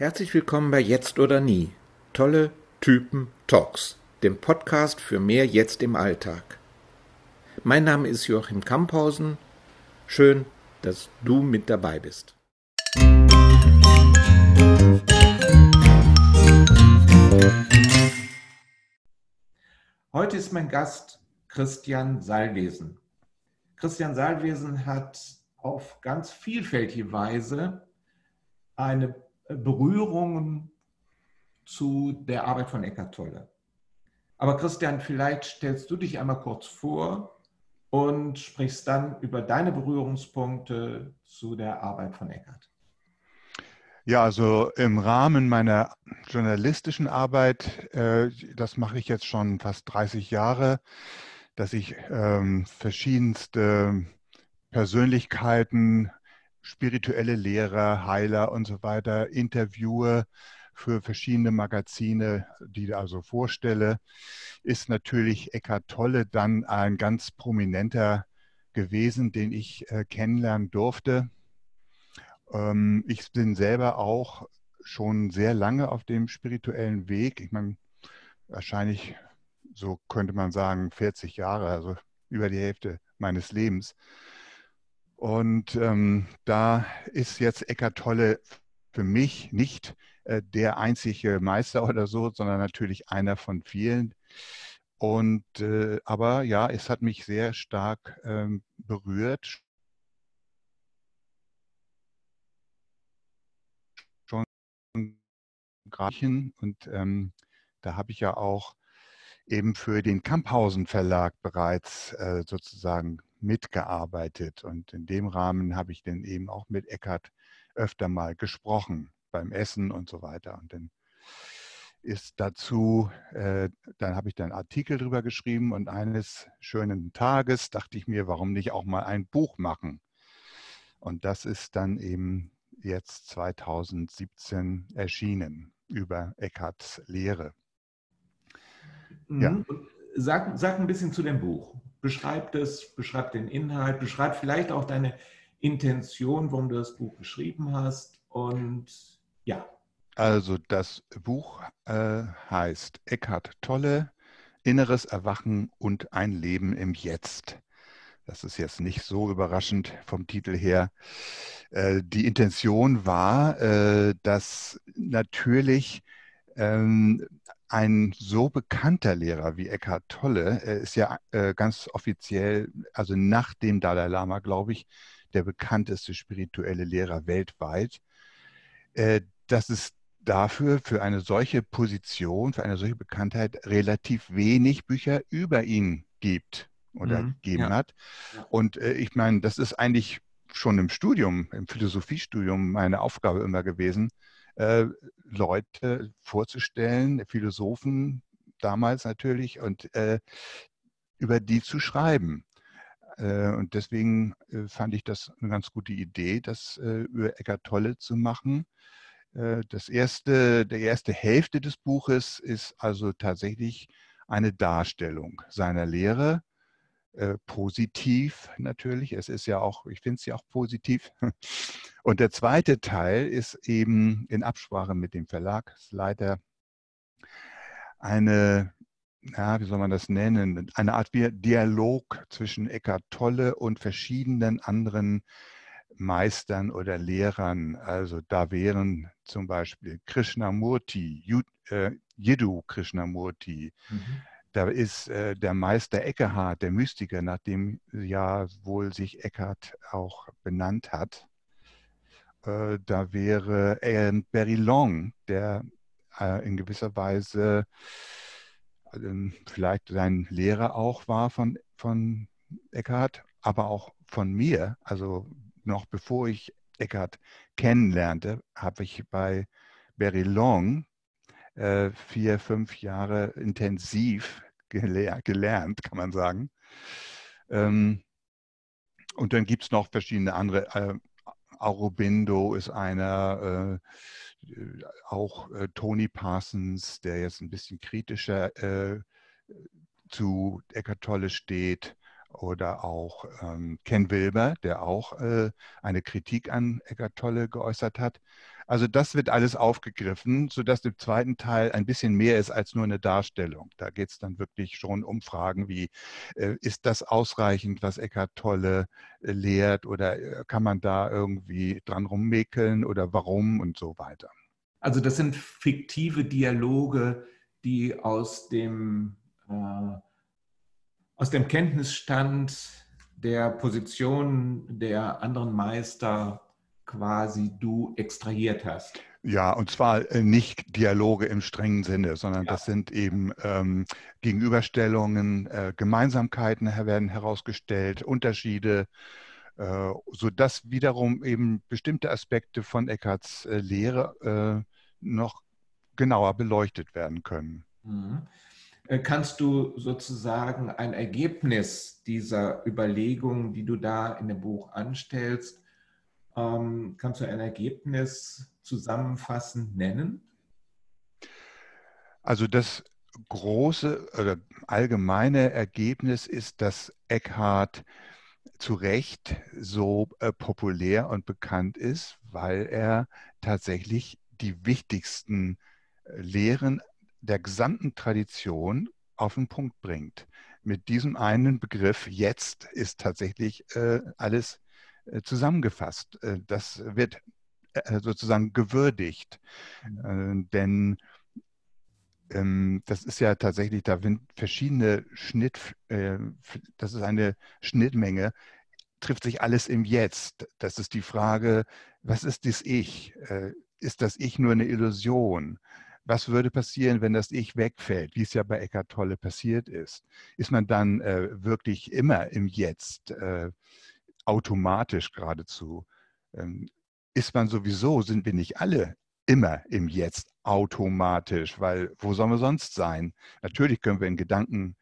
Herzlich willkommen bei Jetzt oder Nie. Tolle Typen Talks, dem Podcast für mehr Jetzt im Alltag. Mein Name ist Joachim Kamphausen. Schön, dass du mit dabei bist. Heute ist mein Gast Christian Salwesen. Christian Salwesen hat auf ganz vielfältige Weise eine Berührung zu der Arbeit von Eckart Tolle. Aber Christian, vielleicht stellst du dich einmal kurz vor und sprichst dann über deine Berührungspunkte zu der Arbeit von Eckart. Ja, also im Rahmen meiner journalistischen Arbeit, äh, das mache ich jetzt schon fast 30 Jahre, dass ich ähm, verschiedenste Persönlichkeiten, spirituelle Lehrer, Heiler und so weiter interviewe für verschiedene Magazine, die also vorstelle, ist natürlich Eckhart Tolle dann ein ganz prominenter gewesen, den ich äh, kennenlernen durfte. Ähm, ich bin selber auch schon sehr lange auf dem spirituellen Weg. Ich meine, wahrscheinlich, so könnte man sagen, 40 Jahre, also über die Hälfte meines Lebens. Und ähm, da ist jetzt Eckart Tolle für mich nicht äh, der einzige Meister oder so, sondern natürlich einer von vielen. Und äh, aber ja, es hat mich sehr stark ähm, berührt. Schon und ähm, da habe ich ja auch eben für den Kamphausen Verlag bereits äh, sozusagen mitgearbeitet. Und in dem Rahmen habe ich dann eben auch mit Eckart öfter mal gesprochen beim Essen und so weiter. Und dann ist dazu, äh, dann habe ich dann Artikel drüber geschrieben und eines schönen Tages dachte ich mir, warum nicht auch mal ein Buch machen? Und das ist dann eben jetzt 2017 erschienen über Eckharts Lehre. Mhm. Ja. Sag, sag ein bisschen zu dem Buch. Beschreib das, beschreib den Inhalt, beschreib vielleicht auch deine Intention, warum du das Buch geschrieben hast. Und ja. Also das Buch äh, heißt Eckhart Tolle, Inneres Erwachen und ein Leben im Jetzt. Das ist jetzt nicht so überraschend vom Titel her. Äh, die Intention war, äh, dass natürlich ähm, ein so bekannter Lehrer wie Eckhart Tolle ist ja äh, ganz offiziell, also nach dem Dalai Lama, glaube ich, der bekannteste spirituelle Lehrer weltweit, äh, dass es dafür, für eine solche Position, für eine solche Bekanntheit relativ wenig Bücher über ihn gibt oder mhm, gegeben ja. hat. Und äh, ich meine, das ist eigentlich schon im Studium, im Philosophiestudium meine Aufgabe immer gewesen, äh, Leute vorzustellen, Philosophen damals natürlich, und äh, über die zu schreiben. Äh, und deswegen äh, fand ich das eine ganz gute Idee, das äh, über Eckart Tolle zu machen. Das erste, der erste Hälfte des Buches ist also tatsächlich eine Darstellung seiner Lehre, äh, positiv natürlich. Es ist ja auch, ich finde es ja auch positiv. Und der zweite Teil ist eben in Absprache mit dem Verlagsleiter eine, ja, wie soll man das nennen, eine Art Dialog zwischen Eckart Tolle und verschiedenen anderen Meistern oder Lehrern. Also da wären zum Beispiel Krishnamurti, Jiddu äh, Krishnamurti, mhm. Da ist äh, der Meister Eckehard, der Mystiker, nach dem ja wohl sich Eckhart auch benannt hat. Äh, da wäre Ian Barry Long, der äh, in gewisser Weise ähm, vielleicht sein Lehrer auch war von, von Eckhart, aber auch von mir. Also noch bevor ich Eckhart kennenlernte, habe ich bei Barry Long äh, vier, fünf Jahre intensiv gelehr gelernt, kann man sagen. Ähm, und dann gibt es noch verschiedene andere. Äh, Aurobindo ist einer, äh, auch äh, Tony Parsons, der jetzt ein bisschen kritischer äh, zu Eckart Tolle steht. Oder auch ähm, Ken Wilber, der auch äh, eine Kritik an Eckart Tolle geäußert hat. Also das wird alles aufgegriffen, sodass im zweiten Teil ein bisschen mehr ist als nur eine Darstellung. Da geht es dann wirklich schon um Fragen wie, äh, ist das ausreichend, was Eckhart Tolle äh, lehrt oder äh, kann man da irgendwie dran rummäkeln oder warum und so weiter. Also das sind fiktive Dialoge, die aus dem, äh, aus dem Kenntnisstand der Position der anderen Meister quasi du extrahiert hast. Ja, und zwar äh, nicht Dialoge im strengen Sinne, sondern ja. das sind eben ähm, Gegenüberstellungen, äh, Gemeinsamkeiten werden herausgestellt, Unterschiede, äh, sodass wiederum eben bestimmte Aspekte von Eckharts äh, Lehre äh, noch genauer beleuchtet werden können. Mhm. Äh, kannst du sozusagen ein Ergebnis dieser Überlegungen, die du da in dem Buch anstellst, ähm, kannst du ein Ergebnis zusammenfassend nennen? Also das große oder allgemeine Ergebnis ist, dass Eckhart zu Recht so äh, populär und bekannt ist, weil er tatsächlich die wichtigsten äh, Lehren der gesamten Tradition auf den Punkt bringt. Mit diesem einen Begriff jetzt ist tatsächlich äh, alles zusammengefasst. Äh, das wird äh, sozusagen gewürdigt. Mhm. Denn ähm, das ist ja tatsächlich, da sind verschiedene Schnitt, das ist eine Schnittmenge, trifft sich alles im Jetzt. Das ist die Frage, was ist das Ich? Ist das Ich nur eine Illusion? Was würde passieren, wenn das Ich wegfällt, wie es ja bei Eckart Tolle passiert ist? Ist man dann wirklich immer im Jetzt? Automatisch geradezu. Ähm, ist man sowieso, sind wir nicht alle immer im Jetzt automatisch, weil wo sollen wir sonst sein? Natürlich können wir in Gedanken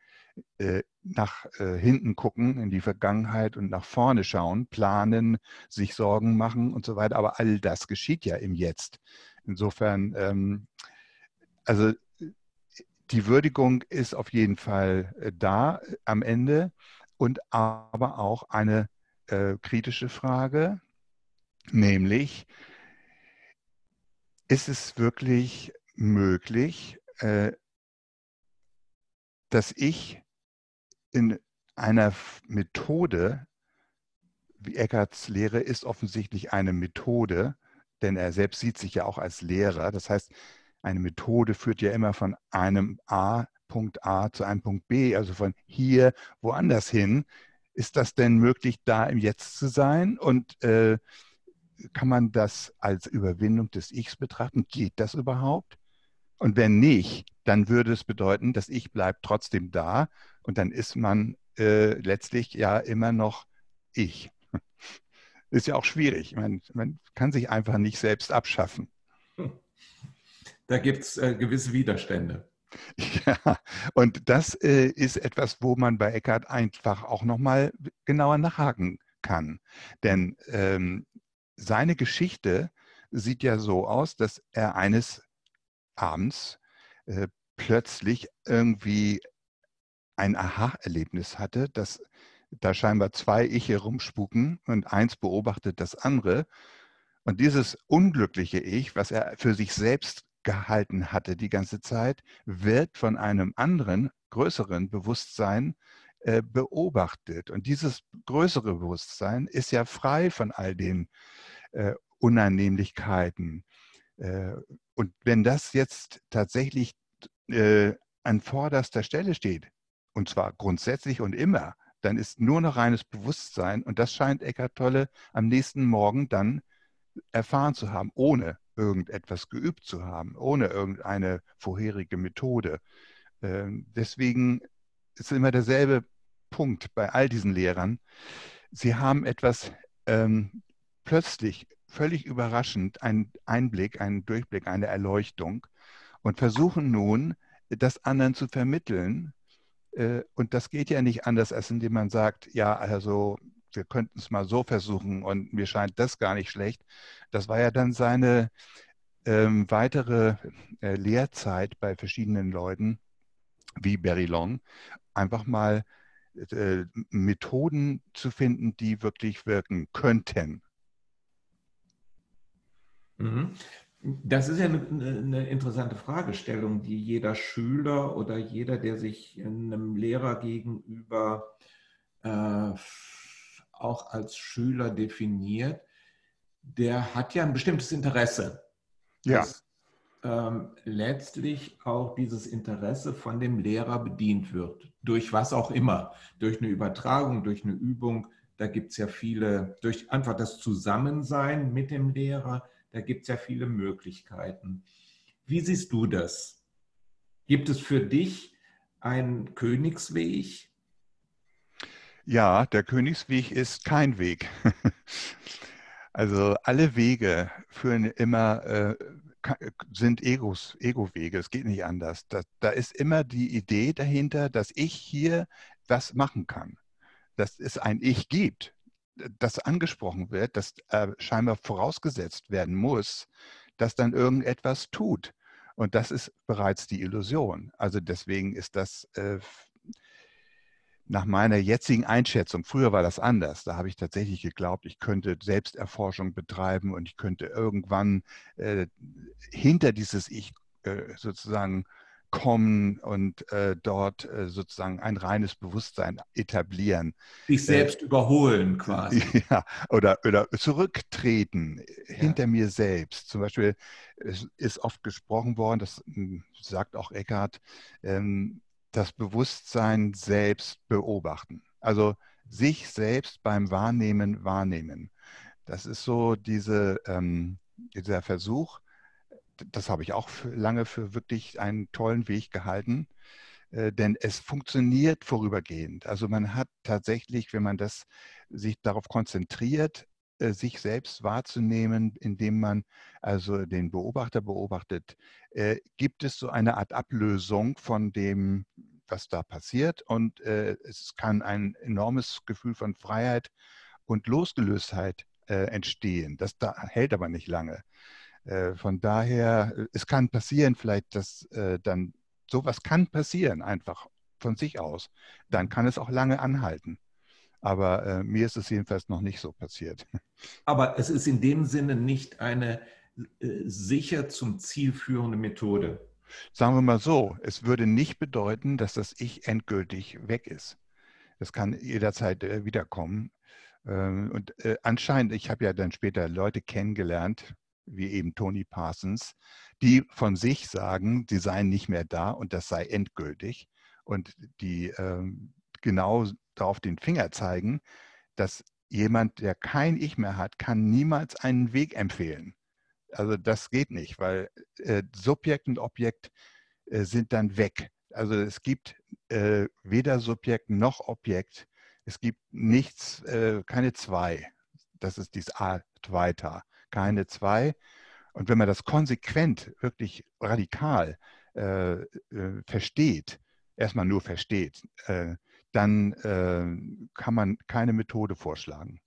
äh, nach äh, hinten gucken, in die Vergangenheit und nach vorne schauen, planen, sich Sorgen machen und so weiter, aber all das geschieht ja im Jetzt. Insofern, ähm, also die Würdigung ist auf jeden Fall äh, da am Ende und aber auch eine äh, kritische Frage, nämlich, ist es wirklich möglich, äh, dass ich in einer Methode, wie Eckarts Lehre ist offensichtlich eine Methode, denn er selbst sieht sich ja auch als Lehrer. Das heißt, eine Methode führt ja immer von einem A, Punkt A zu einem Punkt B, also von hier woanders hin. Ist das denn möglich, da im Jetzt zu sein? Und äh, kann man das als Überwindung des Ichs betrachten? Geht das überhaupt? Und wenn nicht, dann würde es bedeuten, das Ich bleibt trotzdem da und dann ist man äh, letztlich ja immer noch Ich. Ist ja auch schwierig. Man, man kann sich einfach nicht selbst abschaffen. Da gibt es äh, gewisse Widerstände. Ja, und das äh, ist etwas, wo man bei Eckart einfach auch nochmal genauer nachhaken kann. Denn ähm, seine Geschichte sieht ja so aus, dass er eines Abends äh, plötzlich irgendwie ein Aha-Erlebnis hatte, dass da scheinbar zwei Ich herumspuken und eins beobachtet das andere. Und dieses unglückliche Ich, was er für sich selbst gehalten hatte die ganze Zeit, wird von einem anderen, größeren Bewusstsein äh, beobachtet. Und dieses größere Bewusstsein ist ja frei von all den äh, Unannehmlichkeiten. Äh, und wenn das jetzt tatsächlich äh, an vorderster Stelle steht, und zwar grundsätzlich und immer, dann ist nur noch reines Bewusstsein und das scheint Eckart Tolle am nächsten Morgen dann erfahren zu haben, ohne irgendetwas geübt zu haben, ohne irgendeine vorherige Methode. Ähm, deswegen ist immer derselbe Punkt bei all diesen Lehrern. Sie haben etwas ähm, plötzlich, völlig überraschend, einen Einblick, einen Durchblick, eine Erleuchtung und versuchen nun, das anderen zu vermitteln. Äh, und das geht ja nicht anders, als indem man sagt, ja, also wir könnten es mal so versuchen und mir scheint das gar nicht schlecht. Das war ja dann seine ähm, weitere äh, Lehrzeit bei verschiedenen Leuten wie Barry Long, einfach mal äh, Methoden zu finden, die wirklich wirken könnten. Mhm. Das ist ja eine, eine, interessante Fragestellung, die jeder Schüler oder jeder, der sich einem Lehrer gegenüber äh, auch als Schüler definiert, der hat ja ein bestimmtes Interesse. Ja. Dass, ähm, letztlich auch dieses Interesse von dem Lehrer bedient wird. Durch was auch immer. Durch eine Übertragung, durch eine Übung. Da gibt es ja viele, durch einfach das Zusammensein mit dem Lehrer, da gibt es ja viele Möglichkeiten. Wie siehst du das? Gibt es für dich einen Königsweg? Ja, der Königsweg ist kein Weg. Also alle Wege führen immer, äh, sind Egos, Ego-Wege. Es geht nicht anders. Da, da ist immer die Idee dahinter, dass ich hier was machen kann. Dass es ein Ich gibt, das angesprochen wird, das äh, scheinbar vorausgesetzt werden muss, dass dann irgendetwas tut. Und das ist bereits die Illusion. Also deswegen ist das äh, nach meiner jetzigen Einschätzung, früher war das anders, da habe ich tatsächlich geglaubt, ich könnte Selbsterforschung betreiben und ich könnte irgendwann äh, hinter dieses Ich äh, sozusagen kommen und äh, dort äh, sozusagen ein reines Bewusstsein etablieren. Sich selbst überholen quasi. Ja, oder, oder zurücktreten ja. hinter mir selbst. Zum Beispiel ist oft gesprochen worden, das hm, sagt auch Eckhart, ähm, das Bewusstsein selbst beobachten. Also sich selbst beim Wahrnehmen wahrnehmen. Das ist so diese, ähm, dieser Versuch, das habe ich auch für, lange für wirklich einen tollen Weg gehalten, äh, denn es funktioniert vorübergehend. Also man hat tatsächlich, wenn man das sich darauf konzentriert, sich selbst wahrzunehmen, indem man also den Beobachter beobachtet, äh, gibt es so eine Art Ablösung von dem, was da passiert. Und äh, es kann ein enormes Gefühl von Freiheit und Losgelöstheit entstehen. Das da, hält aber nicht lange. von daher, es kann passieren vielleicht, dass dann sowas kann passieren, einfach von sich aus. Dann kann es auch lange anhalten. Aber äh, mir ist es jedenfalls noch nicht so passiert. Aber es ist in dem Sinne nicht eine äh, sicher zum Ziel führende Methode. Sagen wir mal so, es würde nicht bedeuten, dass das Ich endgültig weg ist. Das kann jederzeit äh, wiederkommen. Ähm, und äh, anscheinend, ich habe ja dann später Leute kennengelernt, wie eben Tony Parsons, die von sich sagen, sie seien nicht mehr da und das sei endgültig. Und die ähm, genau darauf den Finger zeigen, dass jemand, der kein Ich mehr hat, kann niemals einen Weg empfehlen. Also das geht nicht, weil äh, Subjekt und Objekt äh, sind dann weg. Also es gibt äh, weder Subjekt noch Objekt. Es gibt nichts, äh, keine zwei. Das ist dieses Advaita, keine zwei. Und wenn man das konsequent, wirklich radikal äh, äh, versteht, erstmal nur versteht, dann äh, kann man keine Methode vorschlagen.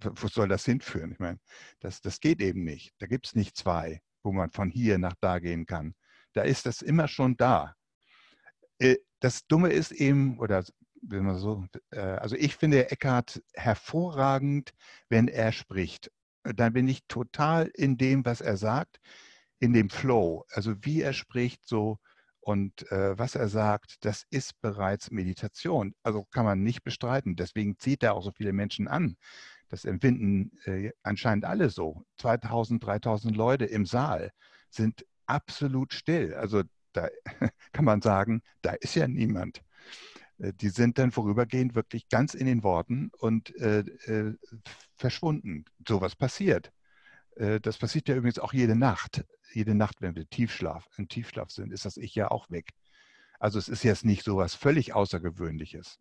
Wo soll das hinführen? Ich meine, das, das geht eben nicht. Da gibt es nicht zwei, wo man von hier nach da gehen kann. Da ist das immer schon da. Äh, das Dumme ist eben, oder wenn man so, äh, also ich finde Eckhart hervorragend, wenn er spricht. Dann bin ich total in dem, was er sagt, in dem Flow. Also wie er spricht, so und äh, was er sagt, das ist bereits Meditation. Also kann man nicht bestreiten. Deswegen zieht er auch so viele Menschen an. Das empfinden äh, anscheinend alle so. 2000, 3000 Leute im Saal sind absolut still. Also da kann man sagen, da ist ja niemand. Äh, die sind dann vorübergehend wirklich ganz in den Worten und äh, äh, verschwunden. Sowas passiert. Äh, das passiert ja übrigens auch jede Nacht jede Nacht, wenn wir Tiefschlaf, im Tiefschlaf sind, ist das Ich ja auch weg. Also es ist jetzt nicht so was völlig Außergewöhnliches.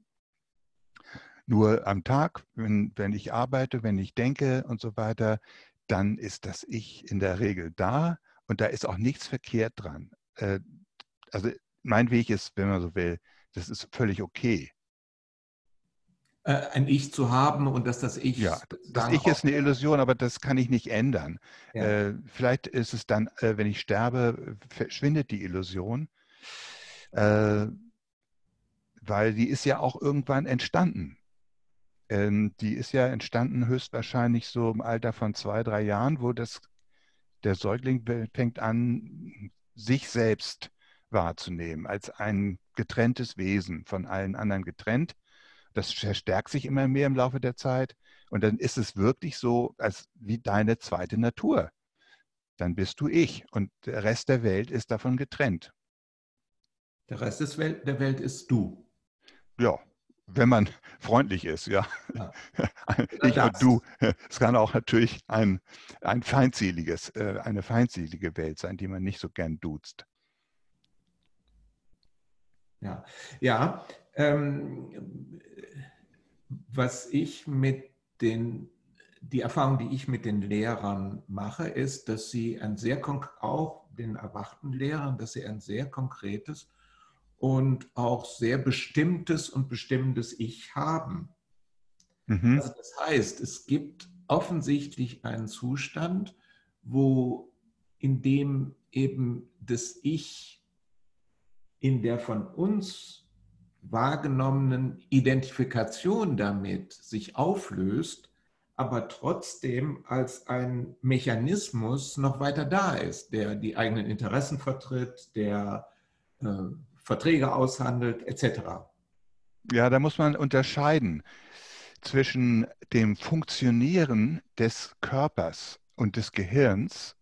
Nur am Tag, wenn, wenn ich arbeite, wenn ich denke und so weiter, dann ist das Ich in der Regel da und da ist auch nichts verkehrt dran. Äh, also mein Weg ist, wenn man so will, das ist völlig okay. Äh, ein Ich zu haben und dass das Ich. Ja, das Ich ist eine Illusion, aber das kann ich nicht ändern. Ja. Äh, vielleicht ist es dann, äh, wenn ich sterbe, verschwindet die Illusion, äh, weil die ist ja auch irgendwann entstanden. Ähm, die ist ja entstanden höchstwahrscheinlich so im Alter von zwei, drei Jahren, wo das Der Säugling fängt an, sich selbst wahrzunehmen, als ein getrenntes Wesen, von allen anderen getrennt. Das verstärkt sich immer mehr im Laufe der Zeit. Und dann ist es wirklich so, als wie deine zweite Natur. Dann bist du ich und der Rest der Welt ist davon getrennt. Der Rest der Welt ist du. Ja, wenn man freundlich ist, ja. ja. Ich und du. Es kann auch natürlich ein, ein feindseliges, äh, eine feindselige Welt sein, die man nicht so gern duzt. Ja, ja. Ähm, was ich mit den, die Erfahrung, die ich mit den Lehrern mache, ist, dass sie ein sehr, auch den erwachten Lehrern, dass sie ein sehr konkretes und auch sehr bestimmtes und bestimmendes Ich haben. Mhm. Also das heißt, es gibt offensichtlich einen Zustand, wo in dem eben das Ich in der von uns wahrgenommenen Identifikation damit sich auflöst, aber trotzdem als ein Mechanismus noch weiter da ist, der die eigenen Interessen vertritt, der äh, Verträge aushandelt, etc. Ja, da muss man unterscheiden zwischen dem Funktionieren des Körpers und des Gehirns.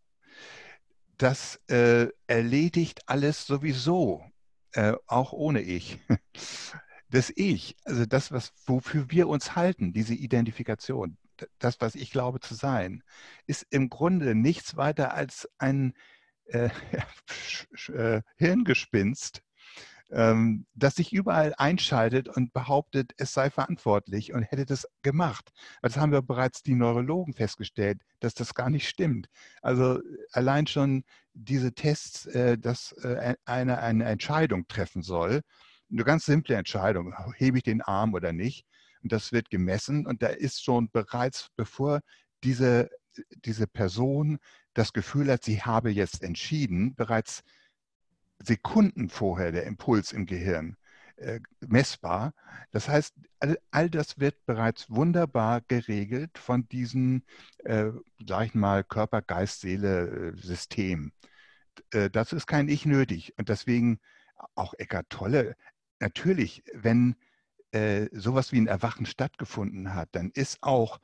Das äh, erledigt alles sowieso, äh, auch ohne Ich. Das Ich, also das, was, wofür wir uns halten, diese Identifikation, das, was ich glaube zu sein, ist im Grunde nichts weiter als ein äh, äh Hirngespinst, ähm, das sich überall einschaltet und behauptet, es sei verantwortlich und hätte das gemacht. Das haben wir bereits die Neurologen festgestellt, dass das gar nicht stimmt. Also allein schon diese Tests, äh, dass äh, eine, eine Entscheidung treffen soll, eine ganz simple Entscheidung, hebe ich den Arm oder nicht, und das wird gemessen und da ist schon bereits, bevor diese, diese Person das Gefühl hat, sie habe jetzt entschieden, bereits Sekunden vorher der Impuls im Gehirn äh, messbar. Das heißt, all, all, das wird bereits wunderbar geregelt von diesem, äh, sag ich mal, Körper-Geist-Seele-System. Äh, dazu ist kein Ich nötig. Und deswegen auch Eckart Tolle, natürlich, wenn äh, sowas wie ein Erwachen stattgefunden hat, dann ist auch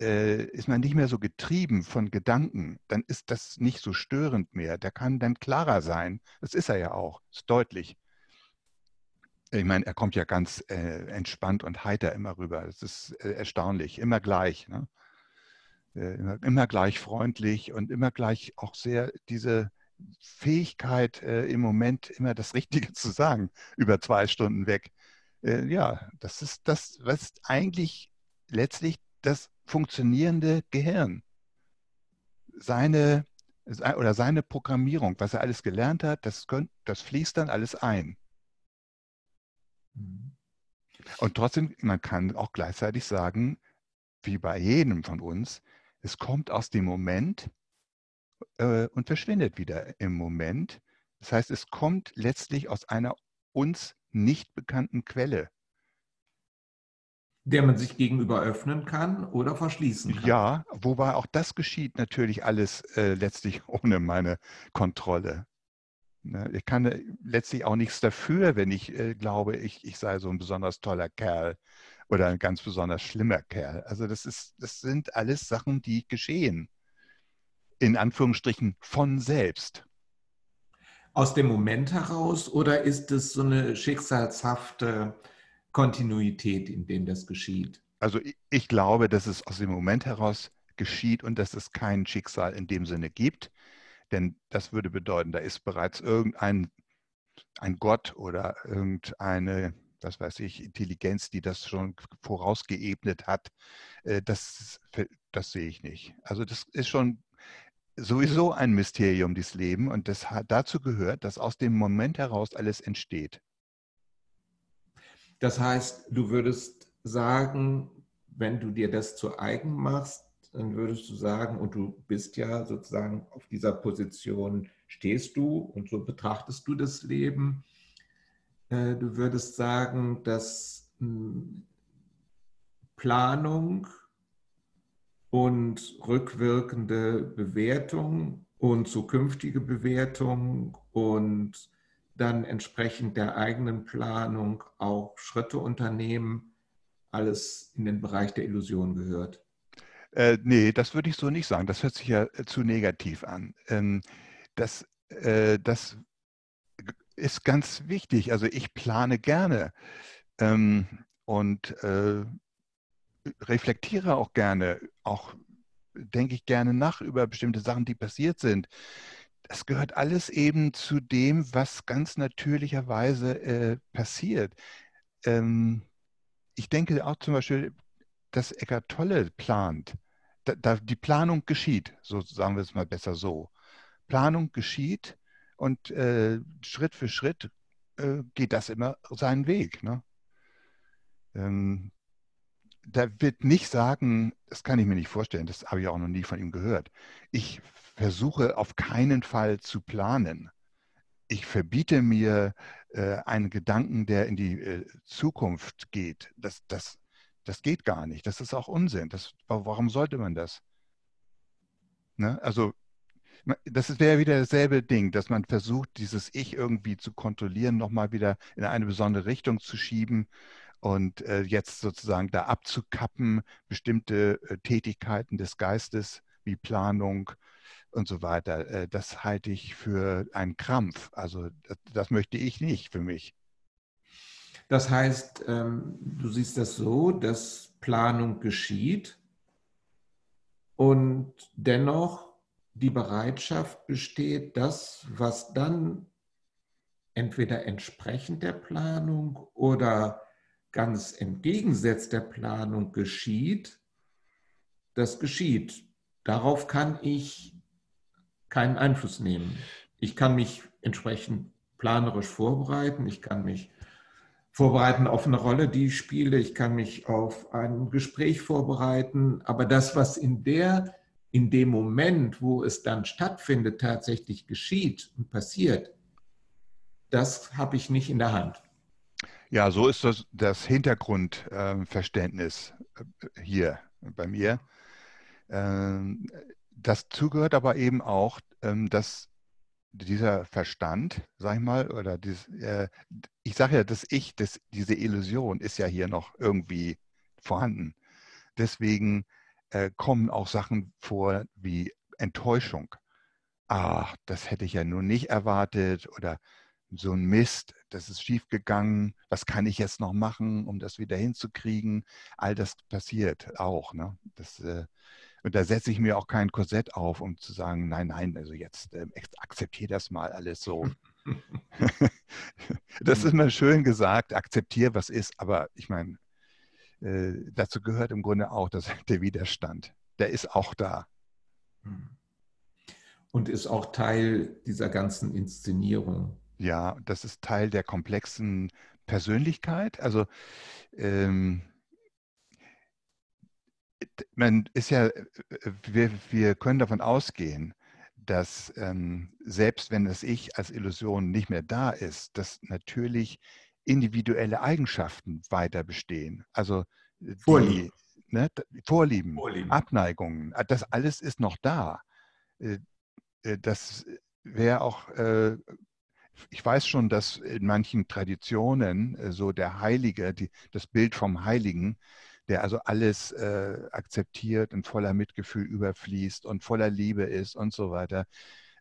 äh, ist man nicht mehr so getrieben von Gedanken, dann ist das nicht so störend mehr. Der kann dann klarer sein. Das ist er ja auch, ist deutlich. Ich meine, er kommt ja ganz äh, entspannt und heiter immer rüber. Das ist äh, erstaunlich, immer gleich. Ne? Äh, immer, immer, gleich freundlich und immer gleich auch sehr diese Fähigkeit, äh, im Moment immer das Richtige zu sagen, über zwei Stunden weg. Äh, ja, das ist das, was eigentlich letztlich das funktionierende Gehirn, seine oder seine Programmierung, was er alles gelernt hat, das, könnt, das fließt dann alles ein. Mhm. Und trotzdem, man kann auch gleichzeitig sagen, wie bei jedem von uns, es kommt aus dem Moment äh, und verschwindet wieder im Moment. Das heißt, es kommt letztlich aus einer uns nicht bekannten Quelle der man sich gegenüber öffnen kann oder verschließen kann. Ja, wobei auch das geschieht natürlich alles äh, letztlich ohne meine Kontrolle. Ne? Ich kann äh, letztlich auch nichts dafür, wenn ich äh, glaube, ich, ich sei so ein besonders toller Kerl oder ein ganz besonders schlimmer Kerl. Also das ist, das sind alles Sachen, die geschehen. In Anführungsstrichen von selbst. Aus dem Moment heraus oder ist es so eine schicksalshafte Kontinuität, in dem das geschieht. Also ich, ich glaube, dass es aus dem Moment heraus geschieht und dass es kein Schicksal in dem Sinne gibt. Denn das würde bedeuten, da ist bereits irgendein ein Gott oder irgendeine, was weiß ich, Intelligenz, die das schon vorausgeebnet hat. Äh, das, das sehe ich nicht. Also das ist schon sowieso ein Mysterium, dieses Leben. Und das hat dazu gehört, dass aus dem Moment heraus alles entsteht. Das heißt, du würdest sagen, wenn du dir das zu eigen machst, dann würdest du sagen, und du bist ja sozusagen auf dieser Position, stehst du und so betrachtest du das Leben. Äh, du würdest sagen, dass hm, Planung und rückwirkende Bewertung und zukünftige Bewertung und dann entsprechend der eigenen Planung auch Schritte unternehmen, alles in den Bereich der Illusion gehört. Äh, nee, das würde ich so nicht sagen. Das hört sich ja äh, zu negativ an. Ähm, das, äh, das ist ganz wichtig. Also ich plane gerne ähm, und äh, reflektiere auch gerne, auch denke ich gerne nach über bestimmte Sachen, die passiert sind. Das gehört alles eben zu dem, was ganz natürlicherweise äh, passiert. Ähm, ich denke auch zum Beispiel, dass Eckart Tolle plant. Da, da, die Planung geschieht, so sagen wir es mal besser so. Planung geschieht und äh, Schritt für Schritt äh, geht das immer seinen Weg. Ne? Ähm, da wird nicht sagen, das kann ich mir nicht vorstellen, das habe ich auch noch nie von ihm gehört. Ich versuche auf keinen Fall zu planen. Ich verbiete mir äh, einen Gedanken, der in die äh, Zukunft geht. Das, das, das geht gar nicht. Das ist auch Unsinn. Das, warum sollte man das? Ne? Also das wäre wieder dasselbe Ding, dass man versucht, dieses Ich irgendwie zu kontrollieren, nochmal wieder in eine besondere Richtung zu schieben und äh, jetzt sozusagen da abzukappen, bestimmte äh, Tätigkeiten des Geistes wie Planung und so weiter. Äh, das halte ich für einen Krampf. Also das, das möchte ich nicht für mich. Das heißt, ähm, du siehst das so, dass Planung geschieht und dennoch die Bereitschaft besteht, das, was dann entweder entsprechend der Planung oder ganz entgegensetzt der Planung geschieht, das geschieht. Darauf kann ich keinen Einfluss nehmen. Ich kann mich entsprechend planerisch vorbereiten, ich kann mich vorbereiten auf eine Rolle, die ich spiele, ich kann mich auf ein Gespräch vorbereiten, aber das, was in der in dem Moment, wo es dann stattfindet, tatsächlich geschieht und passiert, das habe ich nicht in der Hand. Ja, so ist das, das Hintergrundverständnis äh, hier bei mir. Ähm, dazu gehört aber eben auch, ähm, dass dieser Verstand, sag ich mal, oder dieses, äh, ich sage ja, das Ich, das, diese Illusion ist ja hier noch irgendwie vorhanden. Deswegen äh, kommen auch Sachen vor wie Enttäuschung. Ach, das hätte ich ja nur nicht erwartet oder so ein Mist, das ist schiefgegangen, was kann ich jetzt noch machen, um das wieder hinzukriegen? All das passiert auch. Ne? Das, äh, und da setze ich mir auch kein Korsett auf, um zu sagen, nein, nein, also jetzt äh, akzeptiere das mal alles so. das ist immer schön gesagt, akzeptiere, was ist, aber ich meine, äh, dazu gehört im Grunde auch das, der Widerstand. Der ist auch da. Und ist auch Teil dieser ganzen Inszenierung. Ja, das ist Teil der komplexen Persönlichkeit. Also ähm, man ist ja, wir, wir können davon ausgehen, dass ähm, selbst wenn das Ich als Illusion nicht mehr da ist, dass natürlich individuelle Eigenschaften weiter bestehen. Also die, Vorlieben, ne, Vorlieben, Vorlieben, Abneigungen, das alles ist noch da. Äh, äh, das wäre auch äh, ich weiß schon, dass in manchen Traditionen äh, so der Heilige, die, das Bild vom Heiligen, der also alles äh, akzeptiert und voller Mitgefühl überfließt und voller Liebe ist und so weiter.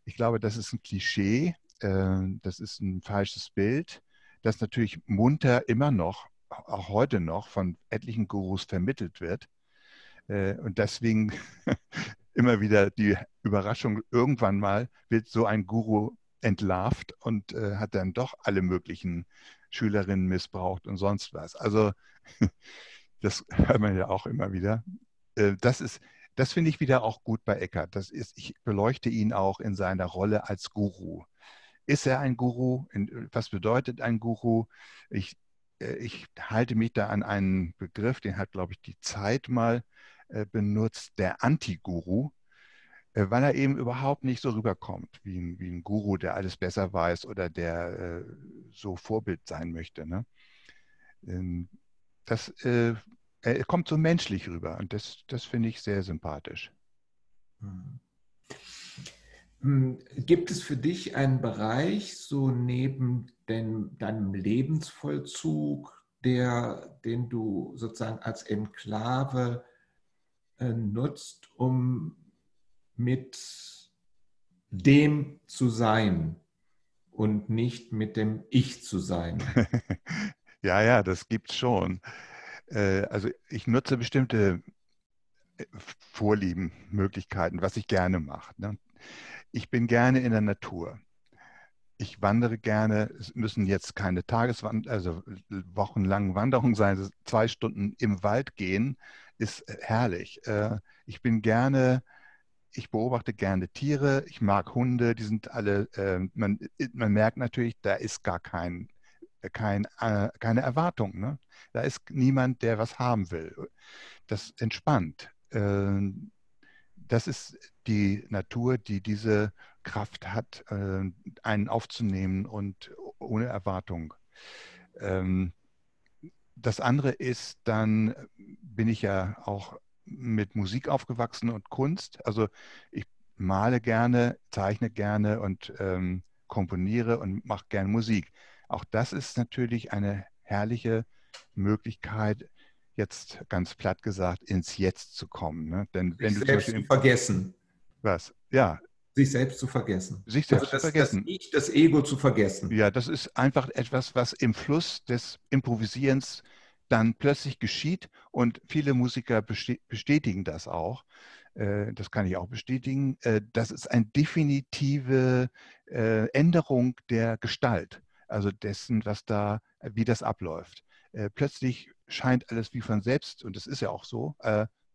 Ich glaube, das ist ein Klischee, äh, das ist ein falsches Bild, das natürlich munter immer noch, auch heute noch, von etlichen Gurus vermittelt wird. Äh, und deswegen immer wieder die Überraschung, irgendwann mal wird so ein Guru entlarvt und äh, hat dann doch alle möglichen Schülerinnen missbraucht und sonst was. Also das hört man ja auch immer wieder. Äh, das ist, das finde ich wieder auch gut bei Eckert. Das ist, ich beleuchte ihn auch in seiner Rolle als Guru. Ist er ein Guru? Was bedeutet ein Guru? Ich, äh, ich halte mich da an einen Begriff, den hat, glaube ich, die Zeit mal äh, benutzt, der Anti-Guru. Äh, weil er eben überhaupt nicht so rüberkommt wie ein, wie ein Guru, der alles besser weiß oder der äh, so Vorbild sein möchte. Ne? Ähm, das äh, er kommt so menschlich rüber und das, das finde ich sehr sympathisch. Hm. Hm, gibt es für dich einen Bereich, so neben den, deinem Lebensvollzug, der, den du sozusagen als Enklave äh, nutzt, um mit dem zu sein und nicht mit dem Ich zu sein? ja, ja, das gibt es schon. Äh, also ich nutze bestimmte äh, Vorlieben, Möglichkeiten, was ich gerne mache. Ne? Ich bin gerne in der Natur. Ich wandere gerne. Es müssen jetzt keine Tageswanderungen, also wochenlangen Wanderungen sein. Zwei Stunden im Wald gehen ist äh, herrlich. Ich bin gerne, ich beobachte gerne Tiere. Ich mag Hunde. Die sind alle, man, man merkt natürlich, da ist gar kein kein, äh, keine Erwartung. Ne? Da ist niemand, der was haben will. Das entspannt. Äh, das ist die Natur, die diese Kraft hat, äh, einen aufzunehmen und ohne Erwartung. Ähm, das andere ist, dann bin ich ja auch mit Musik aufgewachsen und Kunst. Also ich male gerne, zeichne gerne und ähm, komponiere und mache gerne Musik. Auch das ist natürlich eine herrliche Möglichkeit, jetzt ganz platt gesagt, ins Jetzt zu kommen. Ne? Denn wenn Sich du selbst zu vergessen. Was? Ja. Sich selbst zu vergessen. Sich selbst also das, zu vergessen. Das Ich, das Ego zu vergessen. Ja, das ist einfach etwas, was im Fluss des Improvisierens dann plötzlich geschieht und viele Musiker bestätigen das auch. Äh, das kann ich auch bestätigen. Äh, das ist eine definitive äh, Änderung der Gestalt also dessen, was da, wie das abläuft. Plötzlich scheint alles wie von selbst, und das ist ja auch so,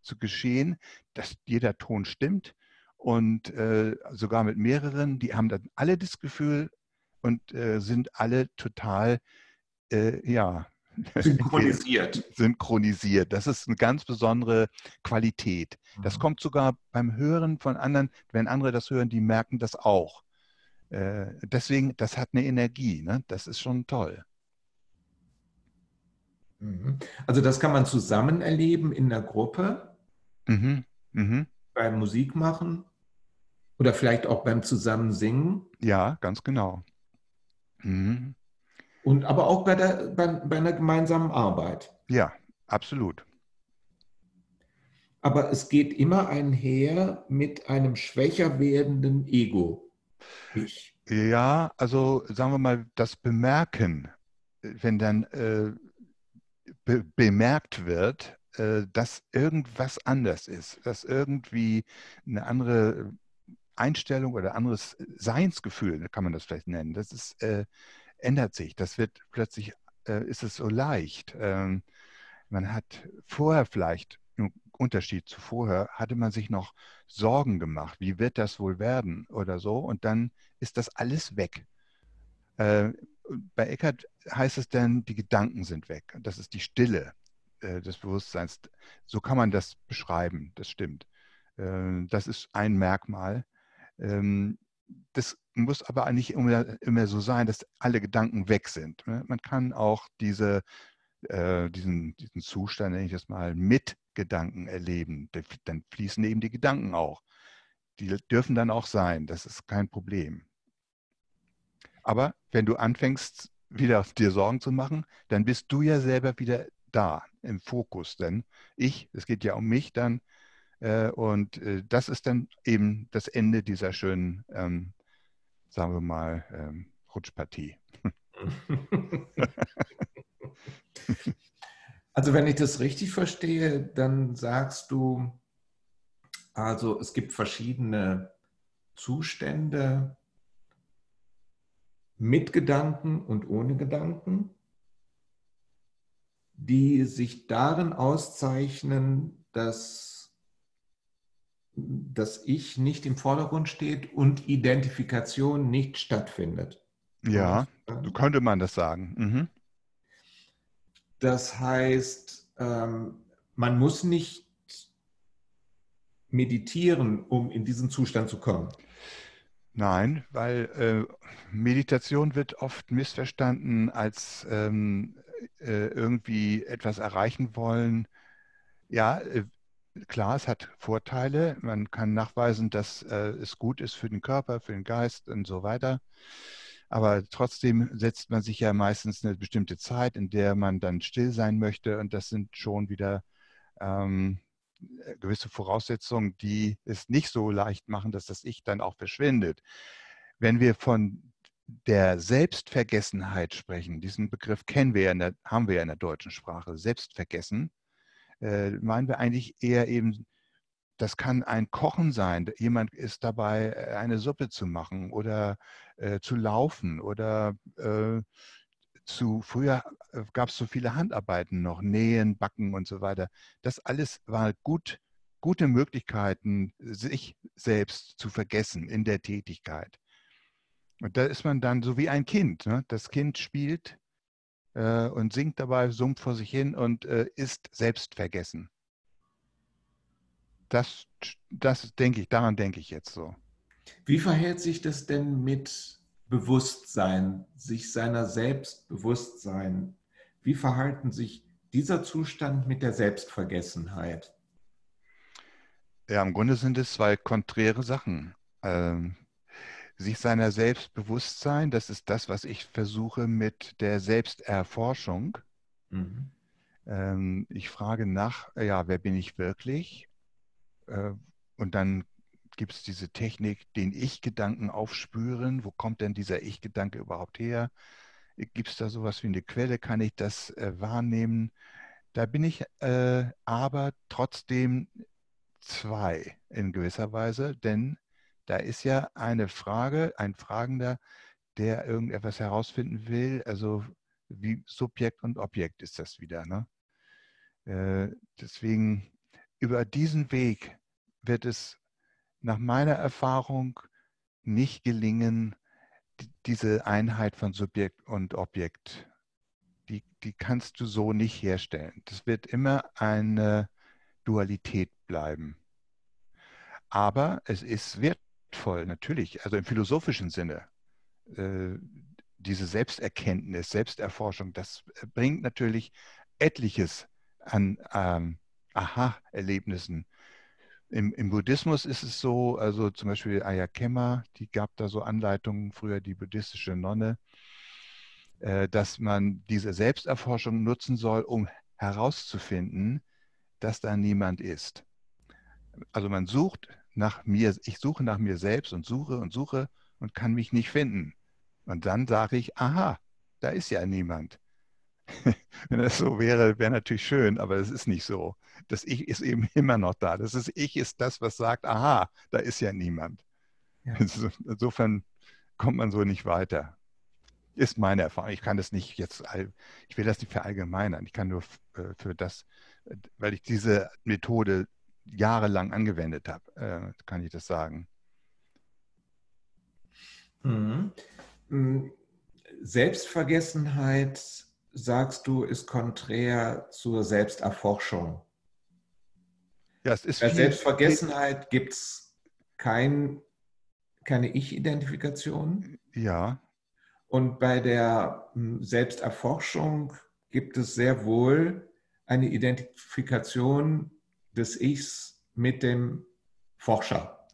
zu geschehen, dass jeder Ton stimmt und sogar mit mehreren, die haben dann alle das Gefühl und sind alle total, ja, synchronisiert. synchronisiert. Das ist eine ganz besondere Qualität. Das mhm. kommt sogar beim Hören von anderen, wenn andere das hören, die merken das auch. Äh, deswegen, das hat eine Energie, ne? das ist schon toll. Mhm. Also das kann man zusammen erleben in der Gruppe, mhm. Mhm. beim Musikmachen oder vielleicht auch beim Zusammensingen. Ja, ganz genau. Mhm. Und aber auch bei, der, bei, bei einer gemeinsamen Arbeit. Ja, absolut. Aber es geht immer einher mit einem schwächer werdenden Ego. Ich. Ja, also sagen wir mal, das Bemerken, wenn dann äh, be bemerkt wird, äh, dass irgendwas anders ist, dass irgendwie eine andere Einstellung oder anderes Seinsgefühl, kann man das vielleicht nennen, das ist, äh, ändert sich. Das wird plötzlich, äh, ist es so leicht. Ähm, man hat vorher vielleicht Unterschied zu vorher, hatte man sich noch Sorgen gemacht, wie wird das wohl werden oder so, und dann ist das alles weg. Äh, bei Eckert heißt es dann, die Gedanken sind weg. Das ist die Stille äh, des Bewusstseins. So kann man das beschreiben, das stimmt. Äh, das ist ein Merkmal. Ähm, das muss aber nicht immer, immer, so sein, dass alle Gedanken weg sind. Ne? Man kann auch diese, äh, diesen, diesen Zustand, nenne ich das mal, mit Gedanken erleben. Dann fließen eben die Gedanken auch. Die dürfen dann auch sein, das ist kein Problem. Aber wenn du anfängst, wieder dir Sorgen zu machen, dann bist du ja selber wieder da im Fokus. Denn ich, es geht ja um mich dann, und äh, das ist dann eben das Ende dieser schönen, ähm, sagen wir mal, ähm, Rutschpartie. Also wenn ich das richtig verstehe, dann sagst du, also es gibt verschiedene Zustände mit Gedanken und ohne Gedanken, die sich darin auszeichnen, dass das Ich nicht im Vordergrund steht und Identifikation nicht stattfindet. Ja, so könnte man das sagen. Mhm. Das heißt, ähm, man muss nicht meditieren, um in diesen Zustand zu kommen. Nein, weil äh, Meditation wird oft missverstanden als ähm, äh, irgendwie etwas erreichen wollen, Ja, äh, klar, es hat Vorteile. Man kann nachweisen, dass äh, es gut ist für den Körper, für den Geist und so weiter. Aber trotzdem setzt man sich ja meistens eine bestimmte Zeit, in der man dann still sein möchte. Und das sind schon wieder ähm, gewisse Voraussetzungen, die es nicht so leicht machen, dass das Ich dann auch verschwindet. Wenn wir von der Selbstvergessenheit sprechen, diesen Begriff kennen wir ja der, haben wir ja in der deutschen Sprache, Selbstvergessen, äh, meinen wir eigentlich eher eben, das kann ein Kochen sein. Jemand ist dabei, äh, eine Suppe zu machen oder äh, zu laufen oder äh, zu, früher äh, gab es so viele Handarbeiten noch, Nähen, Backen und so weiter. Das alles war gut, gute Möglichkeiten, sich selbst zu vergessen in der Tätigkeit. Und da ist man dann so wie ein Kind. Ne? Das Kind spielt äh, und singt dabei, summt vor sich hin und äh, ist selbstvergessen. Das, das denke ich, daran denke ich jetzt so. Wie verhält sich das denn mit Bewusstsein, sich seiner selbst bewusst sein? Wie verhalten sich dieser Zustand mit der Selbstvergessenheit? Ja, im Grunde sind es zwei konträre Sachen. Ähm, sich seiner selbst bewusst sein, das ist das, was ich versuche mit der Selbsterforschung. Mhm. Ähm, ich frage nach, ja, wer bin ich wirklich? Äh, und dann gibt es diese Technik, den Ich-Gedanken aufspüren. Wo kommt denn dieser Ich-Gedanke überhaupt her? Gibt es da sowas wie eine Quelle? Kann ich das äh, wahrnehmen? Da bin ich äh, aber trotzdem zwei in gewisser Weise, denn da ist ja eine Frage, ein Fragender, der irgendetwas herausfinden will. Also wie Subjekt und Objekt ist das wieder. Ne? Äh, deswegen über diesen Weg wird es nach meiner Erfahrung nicht gelingen, diese Einheit von Subjekt und Objekt, die, die kannst du so nicht herstellen. Das wird immer eine Dualität bleiben. Aber es ist wertvoll, natürlich, also im philosophischen Sinne. Äh, diese Selbsterkenntnis, Selbsterforschung, das bringt natürlich etliches an ähm, Aha-Erlebnissen im, Im, Buddhismus ist es so, also zum Beispiel Ayakema, die gab da so Anleitungen, früher die buddhistische Nonne, äh, dass man diese Selbsterforschung nutzen soll, um herauszufinden, dass da niemand ist. Also man sucht nach mir, ich suche nach mir selbst und suche und suche und kann mich nicht finden. Und dann sage ich, aha, da ist ja niemand. Wenn das so wäre, wäre natürlich schön, aber es ist nicht so. Das Ich ist eben immer noch da. Das ist Ich ist das, was sagt, aha, da ist ja niemand. Ja. Insofern kommt man so nicht weiter. Ist meine Erfahrung. Ich kann das nicht jetzt, ich will das nicht verallgemeinern. Ich kann nur äh, für das, weil ich diese Methode jahrelang angewendet habe, äh, kann ich das sagen. Mhm. Hm, Selbstvergessenheit sagst du, ist konträr zur Selbsterforschung. Ja, es ist Bei Selbstvergessenheit gibt es kein, keine Ich-Identifikation. Ja. Und bei der hm, Selbsterforschung gibt es sehr wohl eine Identifikation des Ichs mit dem Forscher.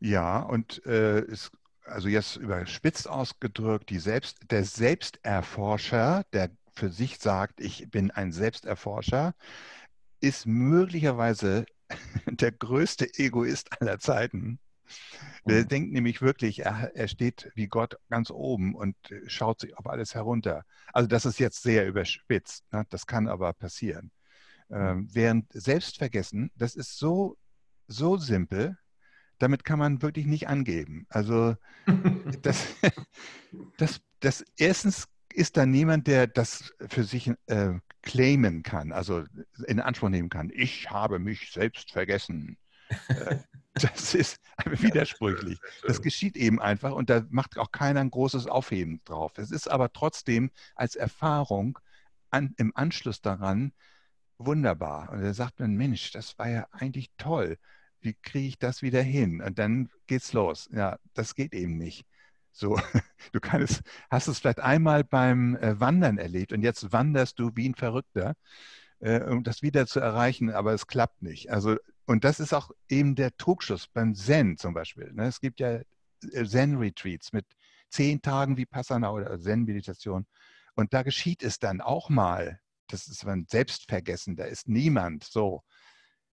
Ja, und äh, es, also jetzt überspitzt ausgedrückt, die Selbst, der Selbsterforscher, der für sich sagt, ich bin ein Selbsterforscher, ist möglicherweise der größte Egoist aller Zeiten. Der mhm. denkt nämlich wirklich, er, er, steht wie Gott ganz oben und schaut sich auf alles herunter. Also das ist jetzt sehr überspitzt, ne? das kann aber passieren. Ähm, während Selbstvergessen, das ist so, so simpel, damit kann man wirklich nicht angeben. Also das, das, das erstens ist da niemand, der das für sich äh, claimen kann, also in Anspruch nehmen kann. Ich habe mich selbst vergessen. Äh, das ist widersprüchlich. Das geschieht eben einfach und da macht auch keiner ein großes Aufheben drauf. Es ist aber trotzdem als Erfahrung an, im Anschluss daran wunderbar. Und da sagt man, Mensch, das war ja eigentlich toll. Wie kriege ich das wieder hin? Und dann geht's los. Ja, das geht eben nicht. So, du kannst, hast es vielleicht einmal beim äh, Wandern erlebt und jetzt wanderst du wie ein Verrückter. äh, um das wieder zu erreichen, aber es klappt nicht. Also, und das ist auch eben der Trugschluss beim Zen zum Beispiel. Ne? Es gibt ja äh, Zen-Retreats mit zehn Tagen wie Passana oder Zen-Meditation. Und da geschieht es dann auch mal. Das ist man Selbstvergessen, da ist niemand so.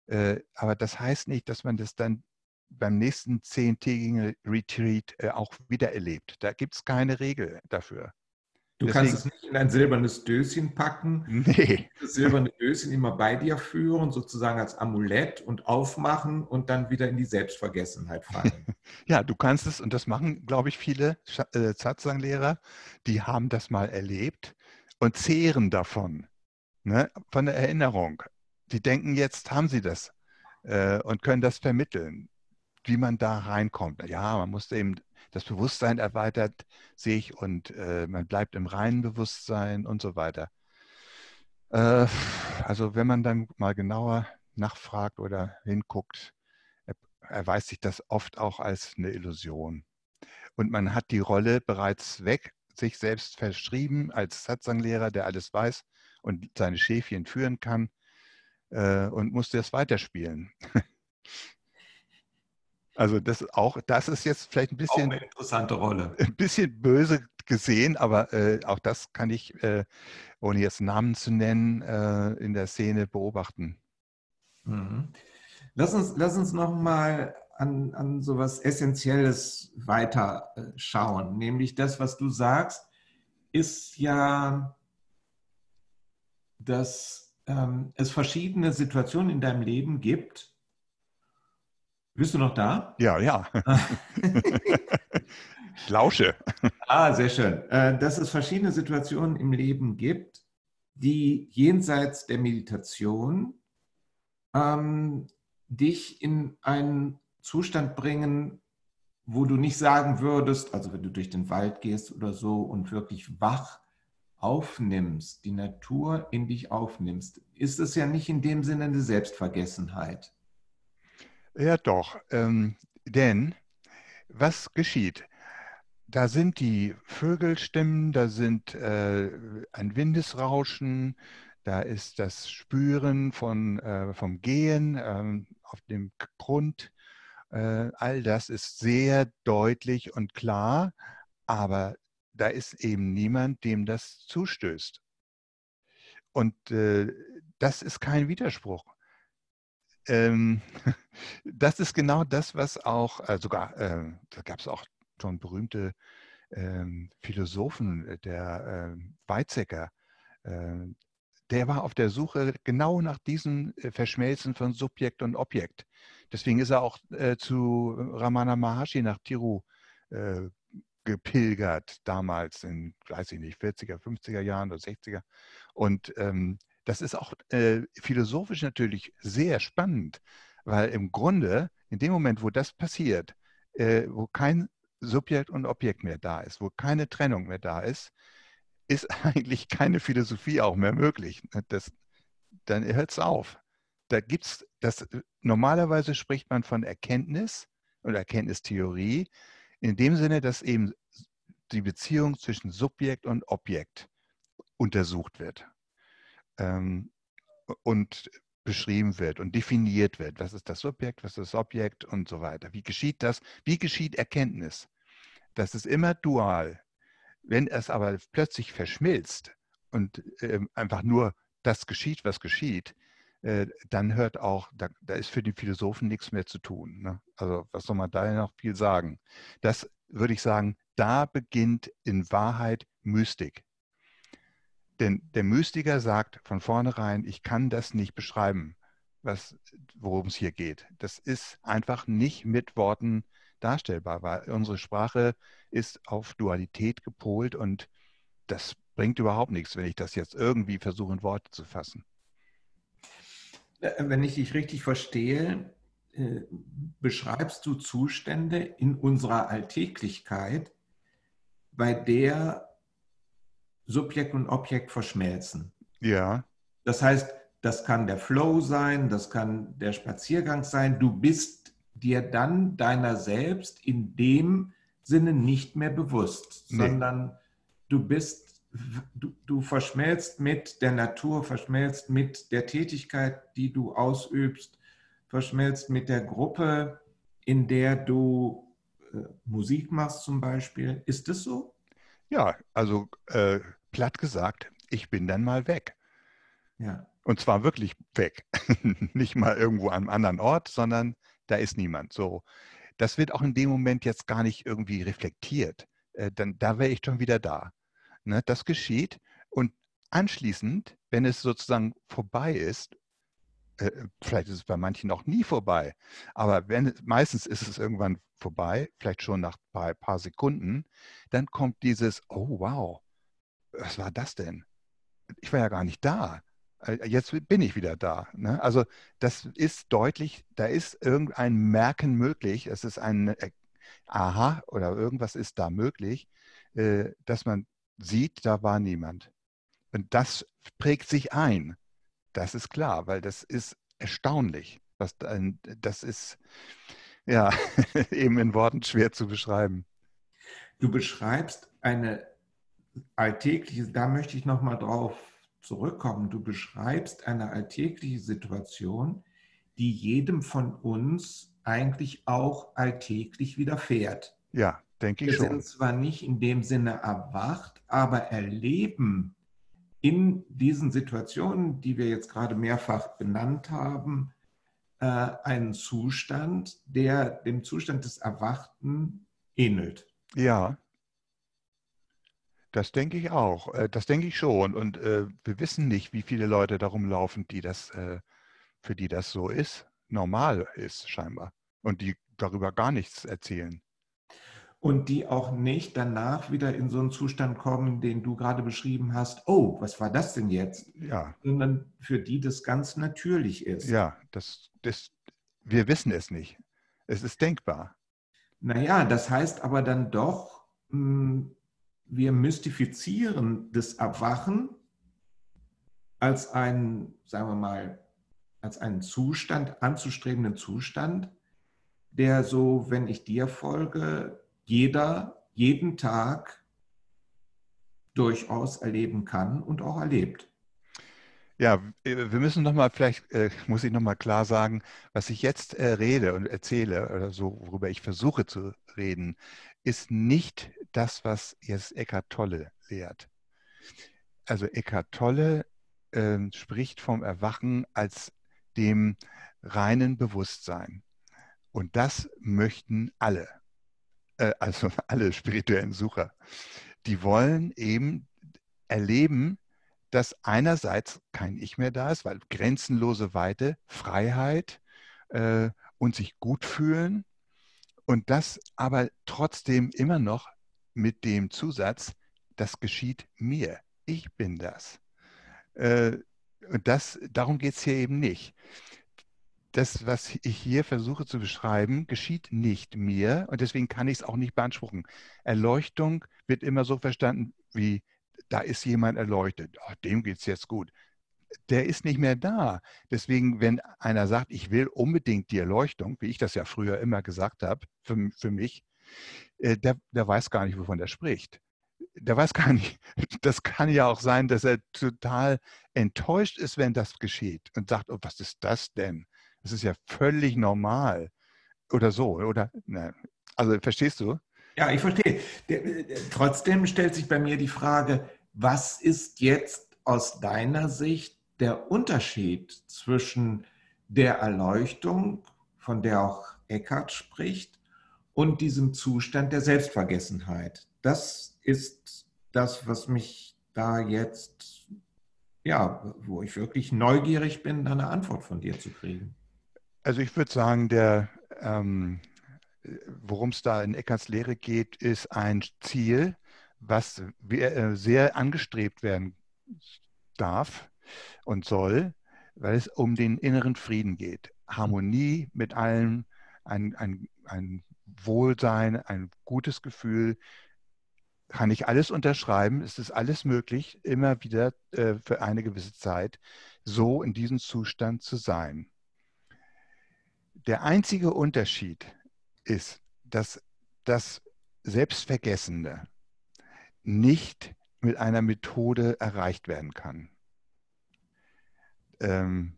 Äh, aber das heißt nicht, dass man das dann beim nächsten zehntägigen Retreat äh, auch wieder erlebt. Da gibt es keine Regel dafür. Du Deswegen, kannst es nicht in ein silbernes Döschen packen, nee. das silberne Döschen immer bei dir führen, sozusagen als Amulett und aufmachen und dann wieder in die Selbstvergessenheit fallen. ja, du kannst es, und das machen, glaube ich, viele äh, Satsang-Lehrer, die haben das mal erlebt und zehren davon, ne, von der Erinnerung. Die denken, jetzt haben sie das äh, und können das vermitteln, wie man da reinkommt. Ja, man muss eben das Bewusstsein erweitert sich und äh, man bleibt im reinen Bewusstsein und so weiter. Äh, also wenn man dann mal genauer nachfragt oder hinguckt, erweist sich das oft auch als eine Illusion. Und man hat die Rolle bereits weg, sich selbst verschrieben als Satsang-Lehrer, der alles weiß und seine Schäfchen führen kann äh, und muss das weiterspielen. Also das auch, das ist jetzt vielleicht ein bisschen eine interessante Rolle. Ein bisschen böse gesehen, aber äh, auch das kann ich, äh, ohne jetzt Namen zu nennen, äh, in der Szene beobachten. Mhm. Lass uns, lass uns noch mal an, an so was Essentielles weiter äh, schauen, nämlich das, was du sagst, ist ja, dass ähm, es verschiedene Situationen in deinem Leben gibt, bist du noch da? Ja, ja. ich lausche. Ah, sehr schön. Äh, dass es verschiedene Situationen im Leben gibt, die jenseits der Meditation ähm, dich in einen Zustand bringen, wo du nicht sagen würdest, also wenn du durch den Wald gehst oder so und wirklich wach aufnimmst, die Natur in dich aufnimmst, ist es ja nicht in dem Sinne eine Selbstvergessenheit. Ja, doch. Ähm, denn was geschieht? Da sind die Vögelstimmen, da sind äh, ein Windesrauschen, da ist das Spüren von, äh, vom Gehen ähm, auf dem Grund. Äh, all das ist sehr deutlich und klar, aber da ist eben niemand, dem das zustößt. Und äh, das ist kein Widerspruch ähm, das ist genau das, was auch, äh, sogar, äh, da gab es auch schon berühmte ähm, Philosophen, äh, der äh, Weizsäcker, äh, der war auf der Suche genau nach diesem äh, Verschmelzen von Subjekt und Objekt. Deswegen ist er auch zu Ramana Maharshi nach Tiru gepilgert, damals in, weiß ich nicht, 40er, 50er Jahren oder 60er. Und ähm, das ist auch äh, philosophisch natürlich sehr spannend, weil im Grunde, in dem Moment, wo das passiert, äh, wo kein Subjekt und Objekt mehr da ist, wo keine Trennung mehr da ist, ist eigentlich keine Philosophie auch mehr möglich. Ne? Das, dann hört es auf. Da gibt's das, normalerweise spricht man von Erkenntnis und Erkenntnistheorie, in dem Sinne, dass eben die Beziehung zwischen Subjekt und Objekt untersucht wird ähm, und beschrieben wird und definiert wird. Was ist das Subjekt, was ist das Objekt und so weiter. Wie geschieht das? Wie geschieht Erkenntnis? Das ist immer dual. Wenn es aber plötzlich verschmilzt und äh, einfach nur das geschieht, was geschieht, dann hört auch, da, da, ist für die Philosophen nichts mehr zu tun. Ne? Also was soll man da noch viel sagen? Das würde ich sagen, da beginnt in Wahrheit Mystik. Denn der Mystiker sagt von vornherein, ich kann das nicht beschreiben, worum es hier geht. Das ist einfach nicht mit Worten darstellbar, weil unsere Sprache ist auf Dualität gepolt und das bringt überhaupt nichts, wenn ich das jetzt irgendwie versuche in Worte zu fassen. Äh, wenn ich dich richtig verstehe, äh, beschreibst du Zustände in unserer Alltäglichkeit, bei der Subjekt und Objekt verschmelzen. Ja. Das heißt, das kann der Flow sein, das kann der Spaziergang sein. Du bist dir dann deiner selbst in dem Sinne nicht mehr bewusst, nee. sondern du bist du, du verschmelzt mit der Natur, verschmelzt mit der Tätigkeit, die du ausübst, verschmelzt mit der Gruppe, in der du äh, Musik machst zum Beispiel. Ist das so? Ja, also äh, platt gesagt, ich bin dann mal weg. Ja. Und zwar wirklich weg. Nicht mal irgendwo an einem anderen Ort, sondern da ist niemand. So, das wird auch in dem Moment jetzt gar nicht irgendwie reflektiert. Äh, dann, da wäre ich schon wieder da. Ne, das geschieht und anschließend, wenn es sozusagen vorbei ist, äh, vielleicht ist es bei manchen auch nie vorbei, aber wenn, meistens ist es irgendwann vorbei, vielleicht schon nach ein paar Sekunden, dann kommt dieses, oh wow, was war das denn? Ich war ja gar nicht da. Äh, jetzt bin ich wieder da. Ne? Also das ist deutlich, da ist irgendein Merken möglich, es ist ein äh, Aha oder irgendwas ist da möglich, äh, dass man sieht, da war niemand. Und das prägt sich ein. Das ist klar, weil das ist erstaunlich. Was, das ist ja eben in Worten schwer zu beschreiben. Du beschreibst eine alltägliche, da möchte ich nochmal drauf zurückkommen. Du beschreibst eine alltägliche Situation, die jedem von uns eigentlich auch alltäglich widerfährt. Ja, denke ich Wir schon. Sind zwar nicht in dem Sinne erwacht, aber erleben in diesen Situationen, die wir jetzt gerade mehrfach benannt haben, äh, einen Zustand, der dem Zustand des Erwachten ähnelt. Ja, das denke ich auch. Äh, das denke ich schon. Und äh, wir wissen nicht, wie viele Leute darum laufen, die das, äh, für die das so ist, normal ist scheinbar. Und die darüber gar nichts erzählen und die auch nicht danach wieder in so einen Zustand kommen, den du gerade beschrieben hast, oh, was war das denn jetzt? Ja. Sondern für die das ganz natürlich ist. Ja, das, das, wir wissen es nicht. Es ist denkbar. Naja, das heißt aber dann doch, hm, wir mystifizieren das Erwachen als einen, sagen wir mal, als einen Zustand, anzustrebenden Zustand, der so, wenn ich dir folge, jeder jeden Tag durchaus erleben kann und auch erlebt. Ja, wir müssen nochmal, vielleicht äh, muss ich nochmal klar sagen, was ich jetzt äh, rede und erzähle oder so, worüber ich versuche zu reden, ist nicht das, was jetzt Eckhart Tolle lehrt. Also Eckhart Tolle äh, spricht vom Erwachen als dem reinen Bewusstsein. Und das möchten alle äh, also alle spirituellen Sucher, die wollen eben erleben, dass einerseits kein Ich mehr da ist, weil grenzenlose Weite, Freiheit äh, und sich gut fühlen und das aber trotzdem immer noch mit dem Zusatz, das geschieht mir, ich bin das. Äh, und das, darum geht es hier eben nicht das, was ich hier versuche zu beschreiben, geschieht nicht mir und deswegen kann ich es auch nicht beanspruchen. Erleuchtung wird immer so verstanden wie, da ist jemand erleuchtet, oh, dem geht es jetzt gut. Der ist nicht mehr da. Deswegen, wenn einer sagt, ich will unbedingt die Erleuchtung, wie ich das ja früher immer gesagt habe, für, für mich, äh, der, der weiß gar nicht, wovon er spricht der weiß gar nicht, das kann ja auch sein, dass er total enttäuscht ist, wenn das geschieht und sagt, oh, was ist das denn? Das ist ja völlig normal. Oder so, oder? Na, also verstehst du? Ja, ich verstehe. Trotzdem stellt sich bei mir die Frage, was ist jetzt aus deiner Sicht der Unterschied zwischen der Erleuchtung, von der auch Eckhart spricht, und diesem Zustand der Selbstvergessenheit? Das ist das, was mich da jetzt, ja, wo ich wirklich neugierig bin, eine Antwort von dir zu kriegen. Also ich würde sagen, der, ähm, worum es da in Eckarts Lehre geht, ist ein Ziel, was äh, sehr angestrebt werden darf und soll, weil es um den inneren Frieden geht. Harmonie mit allem, ein, ein, ein Wohlsein, ein gutes Gefühl. Kann ich alles unterschreiben? Es ist alles möglich, immer wieder äh, für eine gewisse Zeit so in diesem Zustand zu sein. Der einzige Unterschied ist, dass das Selbstvergessene nicht mit einer Methode erreicht werden kann. Ähm,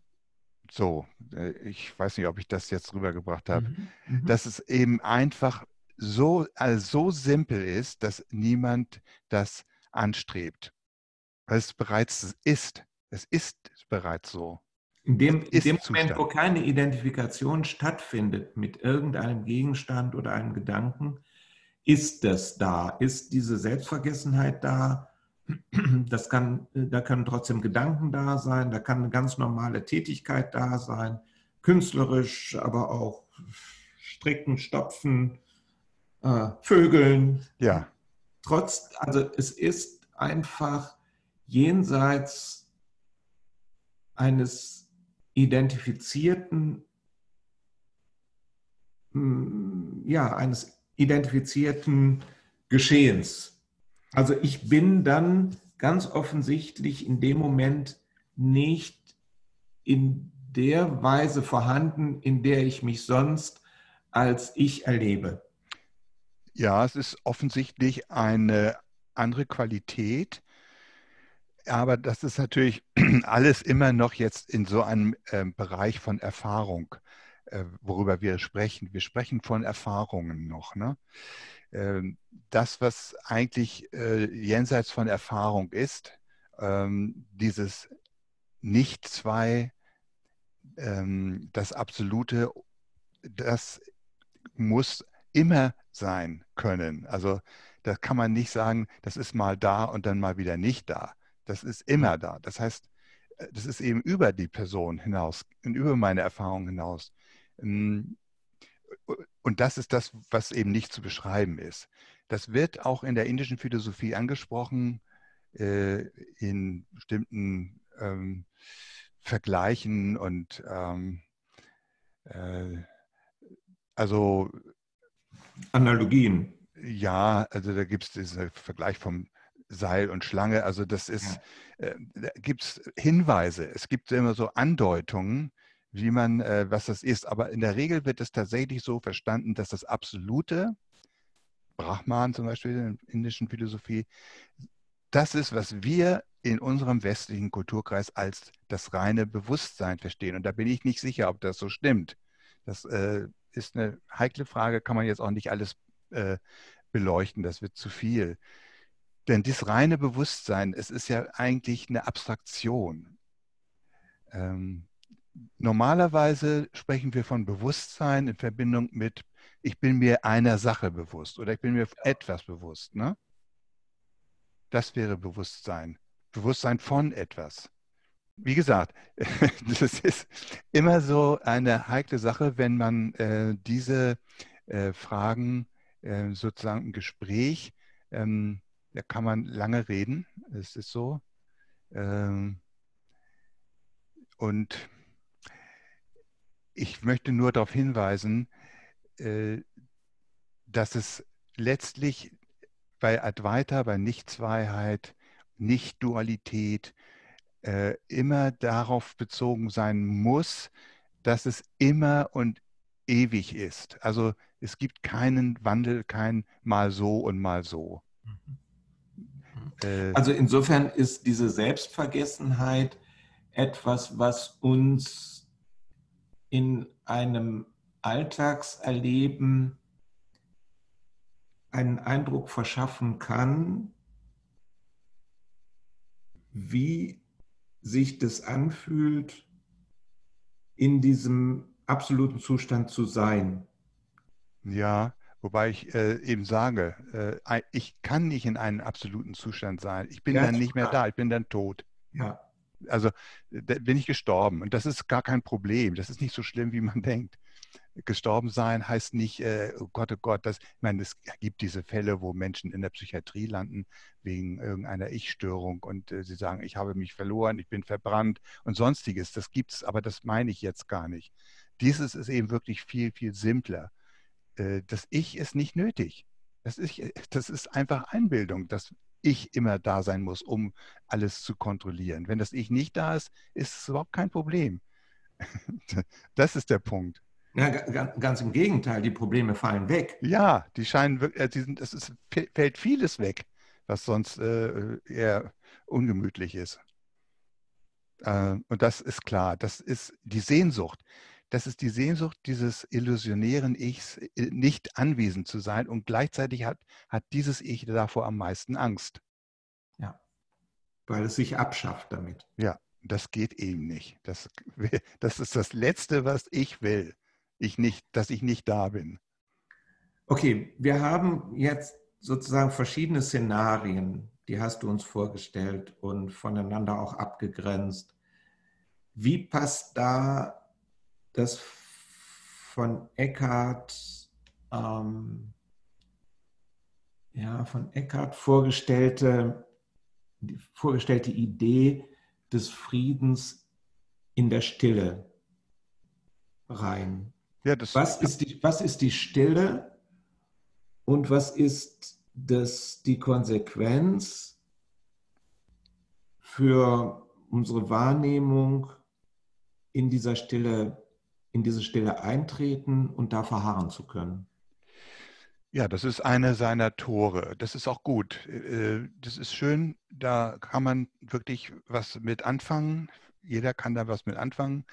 so, äh, ich weiß nicht, ob ich das jetzt rübergebracht habe, mhm, mhm. dass es eben einfach so, also so simpel ist, dass niemand das anstrebt. Weil es bereits ist. Es ist bereits so. In dem, in dem Moment, wo keine Identifikation stattfindet mit irgendeinem Gegenstand oder einem Gedanken, ist das da, ist diese Selbstvergessenheit da. Das kann, da können trotzdem Gedanken da sein, da kann eine ganz normale Tätigkeit da sein, künstlerisch, aber auch stricken, stopfen, äh, vögeln. Ja. Trotz, also es ist einfach jenseits eines identifizierten, hm, ja, eines identifizierten Geschehens. Also ich bin dann ganz offensichtlich in dem Moment nicht in der Weise vorhanden, in der ich mich sonst als ich erlebe. Ja, es ist offensichtlich eine andere Qualität, aber das ist natürlich alles immer noch jetzt in so einem äh, Bereich von Erfahrung, äh, worüber wir sprechen. Wir sprechen von Erfahrungen noch. Ne? Ähm, das, was eigentlich äh, jenseits von Erfahrung ist, ähm, dieses Nicht-Zwei, ähm, das Absolute, das muss immer sein können. Also da kann man nicht sagen, das ist mal da und dann mal wieder nicht da. Das ist immer da. Das heißt, äh, das ist eben über die Person hinaus und über meine Erfahrung hinaus. Ähm, und das ist das, was eben nicht zu beschreiben ist. Das wird auch in der indischen Philosophie angesprochen, äh, in bestimmten ähm, Vergleichen und ähm, äh, also Analogien. Ja, also da gibt es diesen Vergleich vom Seil und Schlange. Also das ist, ja. äh, gibt es Hinweise, es gibt immer so Andeutungen, wie man, äh, was das ist. Aber in der Regel wird es tatsächlich so verstanden, dass das Absolute, Brahman zum Beispiel in der indischen Philosophie, das ist, was wir in unserem westlichen Kulturkreis als das reine Bewusstsein verstehen. Und da bin ich nicht sicher, ob das so stimmt. Das äh, ist eine heikle Frage, kann man jetzt auch nicht alles äh, beleuchten, das wird zu viel. Denn dieses reine Bewusstsein, es ist ja eigentlich eine Abstraktion. Ähm, normalerweise sprechen wir von Bewusstsein in Verbindung mit, ich bin mir einer Sache bewusst oder ich bin mir etwas bewusst. Ne? Das wäre Bewusstsein. Bewusstsein von etwas. Wie gesagt, das ist immer so eine heikle Sache, wenn man äh, diese äh, Fragen äh, sozusagen im Gespräch ähm, da kann man lange reden, es ist so. Ähm, und ich möchte nur darauf hinweisen, äh, dass es letztlich bei Advaita, bei Nichtzweiheit, Nicht-Dualität äh, immer darauf bezogen sein muss, dass es immer und ewig ist. Also es gibt keinen Wandel, kein mal so und mal so. Mhm. Äh, also insofern ist diese Selbstvergessenheit etwas, was uns in einem Alltagserleben einen Eindruck verschaffen kann, wie sich das anfühlt, in diesem absoluten Zustand zu sein. Ja, Wobei ich äh, eben sage, äh, ich kann nicht in einem absoluten Zustand sein. Ich bin ja, dann nicht mehr da, ich bin dann tot. Ja. Also bin ich gestorben. Und das ist gar kein Problem. Das ist nicht so schlimm, wie man denkt. Gestorben sein heißt nicht, äh, oh Gott, oh Gott, das, ich meine, es gibt diese Fälle, wo Menschen in der Psychiatrie landen wegen irgendeiner Ich-Störung und äh, sie sagen, ich habe mich verloren, ich bin verbrannt und sonstiges. Das gibt es, aber das meine ich jetzt gar nicht. Dieses ist eben wirklich viel, viel simpler. Äh, das Ich ist nicht nötig. Das ist, das ist einfach Einbildung, dass ich immer da sein muss, um alles zu kontrollieren. Wenn das Ich nicht da ist, ist es überhaupt kein Problem. Das ist der Punkt. Ja, ganz im Gegenteil, die Probleme fallen weg. Ja, die scheinen wirklich, äh, die sind, es ist, fällt vieles weg, was sonst äh, eher ungemütlich ist. Äh, und das ist klar, das ist die Sehnsucht. Das ist die Sehnsucht dieses illusionären Ichs, äh, nicht anwesend zu sein. Und gleichzeitig hat, hat dieses Ich davor am meisten Angst. Ja, weil es sich abschafft damit. Ja, das geht eben nicht. Das, das ist das Letzte, was ich will. Ich nicht, dass ich nicht da bin. Okay, wir haben jetzt sozusagen verschiedene Szenarien, die hast du uns vorgestellt und voneinander auch abgegrenzt. Wie passt da das von Eckhart, ähm, ja, von Eckhart vorgestellte, vorgestellte Idee des Friedens in der Stille rein? Ja, was, ist die, was ist die Stille und was ist das, die Konsequenz für unsere Wahrnehmung in dieser Stille, in diese Stille eintreten und da verharren zu können? Ja, das ist eine seiner Tore. Das ist auch gut. Äh, das ist schön. Da kann man wirklich was mit anfangen. Jeder kann da was mit anfangen.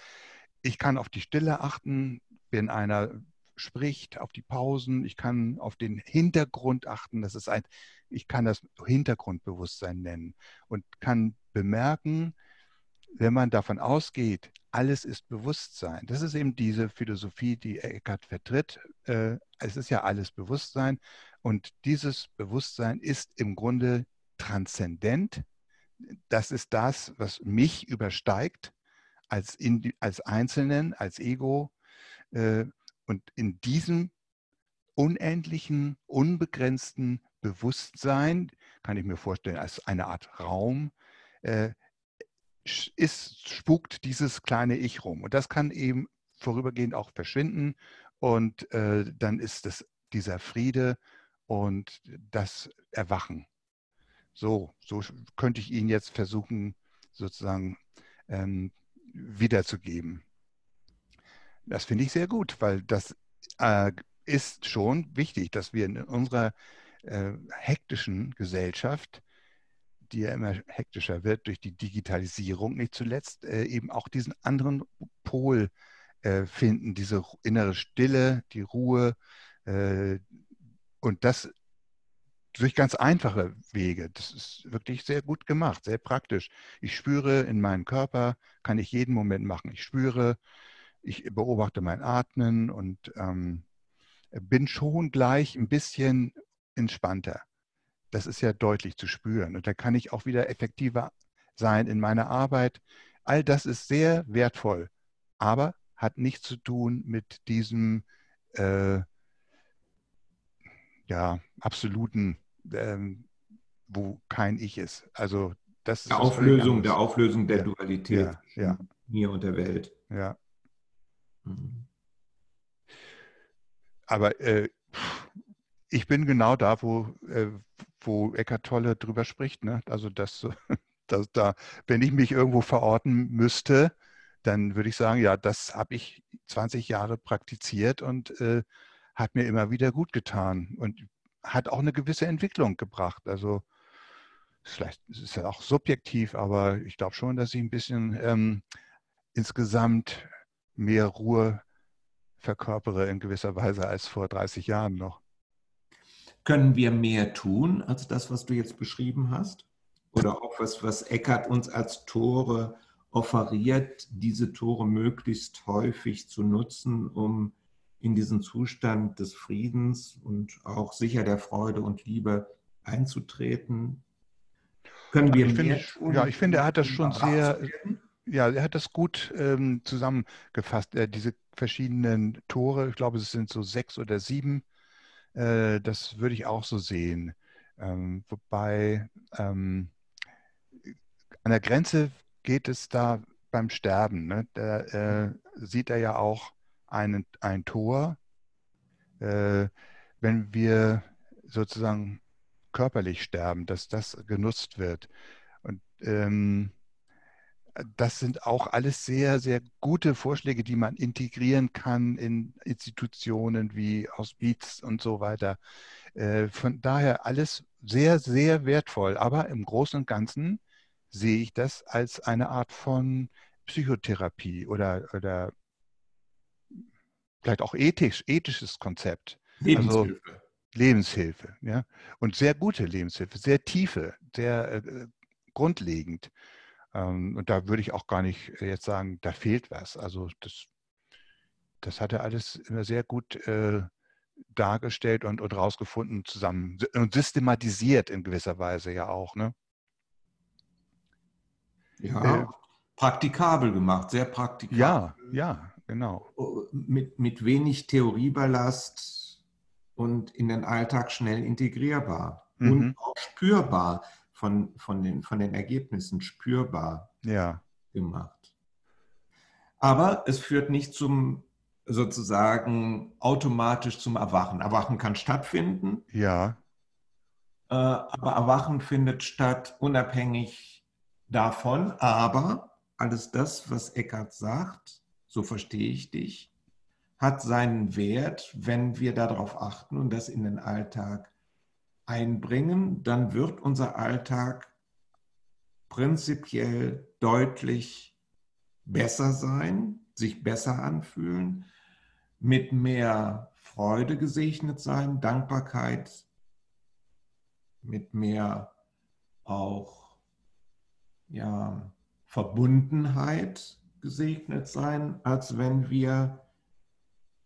Ich kann auf die Stille achten, wenn einer spricht, auf die Pausen. Ich kann auf den Hintergrund achten. Das ist ein, ich kann das Hintergrundbewusstsein nennen und kann bemerken, wenn man davon ausgeht, alles ist Bewusstsein. Das ist eben diese Philosophie, die Eckhart vertritt. Äh, es ist ja alles Bewusstsein und dieses Bewusstsein ist im Grunde transzendent. Das ist das, was mich übersteigt als, als Einzelnen, als Ego. Äh, und in diesem unendlichen, unbegrenzten Bewusstsein, kann ich mir vorstellen, als eine Art Raum, äh, ist, spukt dieses kleine Ich rum. Und das kann eben vorübergehend auch verschwinden. Und äh, dann ist es dieser Friede und das Erwachen. So, so könnte ich ihn jetzt versuchen, sozusagen ähm, wiederzugeben. Das finde ich sehr gut, weil das äh, ist schon wichtig, dass wir in unserer äh, hektischen Gesellschaft, die ja immer hektischer wird durch die Digitalisierung, nicht zuletzt äh, eben auch diesen anderen Pol äh, finden, diese innere Stille, die Ruhe äh, und das durch ganz einfache Wege. Das ist wirklich sehr gut gemacht, sehr praktisch. Ich spüre in meinem Körper, kann ich jeden Moment machen. Ich spüre, ich beobachte mein Atmen und ähm, bin schon gleich ein bisschen entspannter. Das ist ja deutlich zu spüren. Und da kann ich auch wieder effektiver sein in meiner Arbeit. All das ist sehr wertvoll, aber hat nichts zu tun mit diesem äh, ja, absoluten, ähm, wo kein Ich ist. Also das der Auflösung, der Auflösung der ja. Dualität ja, ja. hier und der Welt. Ja. Mhm. Aber äh, ich bin genau da, wo, äh, wo Eckart Tolle drüber spricht. Ne? Also, dass, dass da, wenn ich mich irgendwo verorten müsste, dann würde ich sagen, ja, das habe ich 20 Jahre praktiziert und äh, hat mir immer wieder gut getan und hat auch eine gewisse Entwicklung gebracht. Also vielleicht ist ja auch subjektiv, aber ich glaube schon, dass ich ein bisschen ähm, insgesamt mehr Ruhe verkörpere in gewisser Weise als vor 30 Jahren noch. Können wir mehr tun als das, was du jetzt beschrieben hast? Oder auch was, was Eckert uns als Tore offeriert, diese Tore möglichst häufig zu nutzen, um in diesen Zustand des Friedens und auch sicher der Freude und Liebe einzutreten? Können wir ja, mehr finde, tun? Ja, ich finde, er hat das schon sehr, ja, er hat das gut ähm, zusammengefasst. Äh, diese verschiedenen Tore, ich glaube, es sind so sechs oder sieben. Äh, das würde ich auch so sehen. Ähm, wobei ähm, an der Grenze geht es da beim Sterben. Ne? Da äh, sieht er ja auch einen, ein Tor. Äh, wenn wir sozusagen körperlich sterben, dass das genutzt wird. Und ähm, das sind auch alles sehr, sehr gute Vorschläge, die man integrieren kann in Institutionen wie Hospiz und so weiter. Äh, von daher alles sehr, sehr wertvoll. Aber im Großen und Ganzen sehe ich das als eine Art von Psychotherapie oder, oder vielleicht auch ethisch, ethisches Konzept. Lebenshilfe. Also Lebenshilfe, ja. Und sehr gute Lebenshilfe, sehr tiefe, sehr äh, grundlegend. Ähm, und da würde ich auch gar nicht jetzt sagen, da fehlt was. Also das, das hat er alles immer sehr gut äh, dargestellt und, und rausgefunden zusammen und systematisiert in gewisser Weise ja auch. Ne? Ja, äh, praktikabel gemacht, sehr praktikabel. Ja, ja, genau. Mit, mit wenig Theorieballast und in den Alltag schnell integrierbar mhm. und auch spürbar von, von, den, von den Ergebnissen, spürbar ja. gemacht. Aber es führt nicht zum sozusagen automatisch zum Erwachen. Erwachen kann stattfinden. Ja. Äh, aber Erwachen findet statt unabhängig davon. Aber alles das, was Eckhart sagt, so verstehe ich dich, hat seinen Wert, wenn wir darauf achten und das in den Alltag einbringen, dann wird unser Alltag prinzipiell deutlich besser sein, sich besser anfühlen mit mehr Freude gesegnet sein, Dankbarkeit, mit mehr auch ja, Verbundenheit gesegnet sein, als wenn wir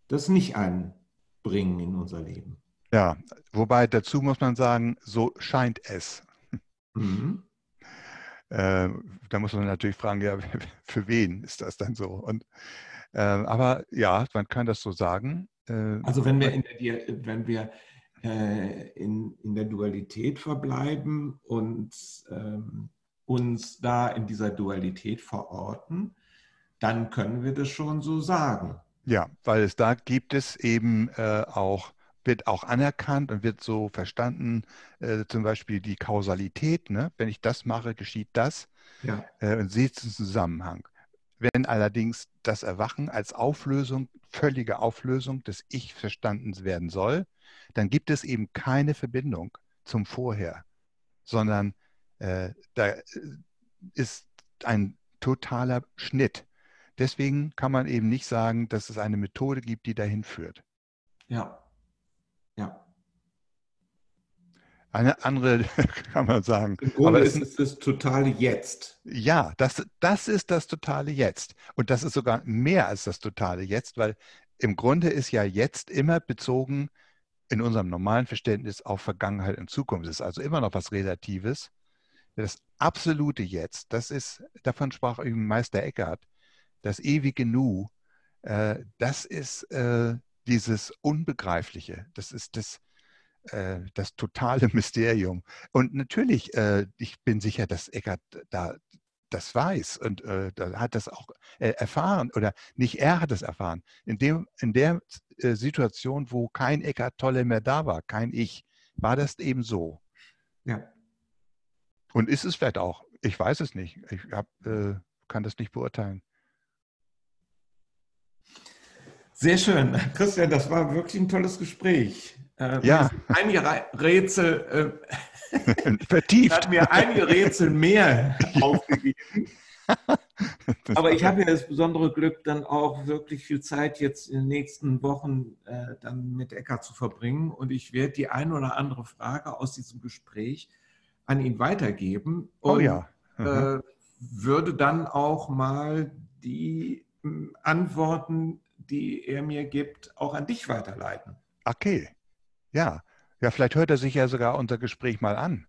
das nicht einbringen in unser Leben. Ja, wobei dazu muss man sagen, so scheint es. Mhm. Äh, da muss man natürlich fragen, ja, für wen ist das dann so? Und äh, aber ja, man kann das so sagen. Äh, also wenn wir in der, wenn wir, äh, in, in der Dualität verbleiben und ähm, uns da in dieser Dualität verorten, dann können wir das schon so sagen. Ja, weil es da gibt es eben äh, auch, wird auch anerkannt und wird so verstanden, äh, zum Beispiel die Kausalität, ne? wenn ich das mache, geschieht das. Ja. Äh, und seht es im Zusammenhang. Wenn allerdings das Erwachen als Auflösung, völlige Auflösung des Ich verstanden werden soll, dann gibt es eben keine Verbindung zum Vorher, sondern äh, da äh, ist ein totaler Schnitt. Deswegen kann man eben nicht sagen, dass es eine Methode gibt, die dahin führt. Ja, ja. Eine andere kann man sagen. Im Grunde Aber ist es das totale Jetzt. Ja, das, das ist das totale Jetzt. Und das ist sogar mehr als das totale Jetzt, weil im Grunde ist ja jetzt immer bezogen in unserem normalen Verständnis auf Vergangenheit und Zukunft. Es ist also immer noch was Relatives. Das absolute Jetzt, das ist, davon sprach eben Meister Eckhart, das ewige Nu, äh, das ist äh, dieses Unbegreifliche. Das ist das, äh, das totale Mysterium. Und natürlich, äh, ich bin sicher, dass Eckart da das weiß und äh, da hat das auch äh, erfahren oder nicht er hat es erfahren. In, dem, in der äh, Situation, wo kein Eckart Tolle mehr da war, kein Ich, war das eben so. Ja. Und ist es vielleicht auch? Ich weiß es nicht. Ich hab, äh, kann das nicht beurteilen. Sehr schön. Christian, das war wirklich ein tolles Gespräch. Äh, ja. Einige Rätsel äh, vertieft. hat mir einige Rätsel mehr aufgegeben. Aber ich habe ja das besondere Glück, dann auch wirklich viel Zeit jetzt in den nächsten Wochen äh, dann mit Eckart zu verbringen. Und ich werde die ein oder andere Frage aus diesem Gespräch an ihn weitergeben. Und, oh ja. Mhm. würde dann auch mal die hm, Antworten, die er mir gibt, auch an dich weiterleiten. Okay. Ja, ja, vielleicht hört er sich ja sogar unser Gespräch mal an.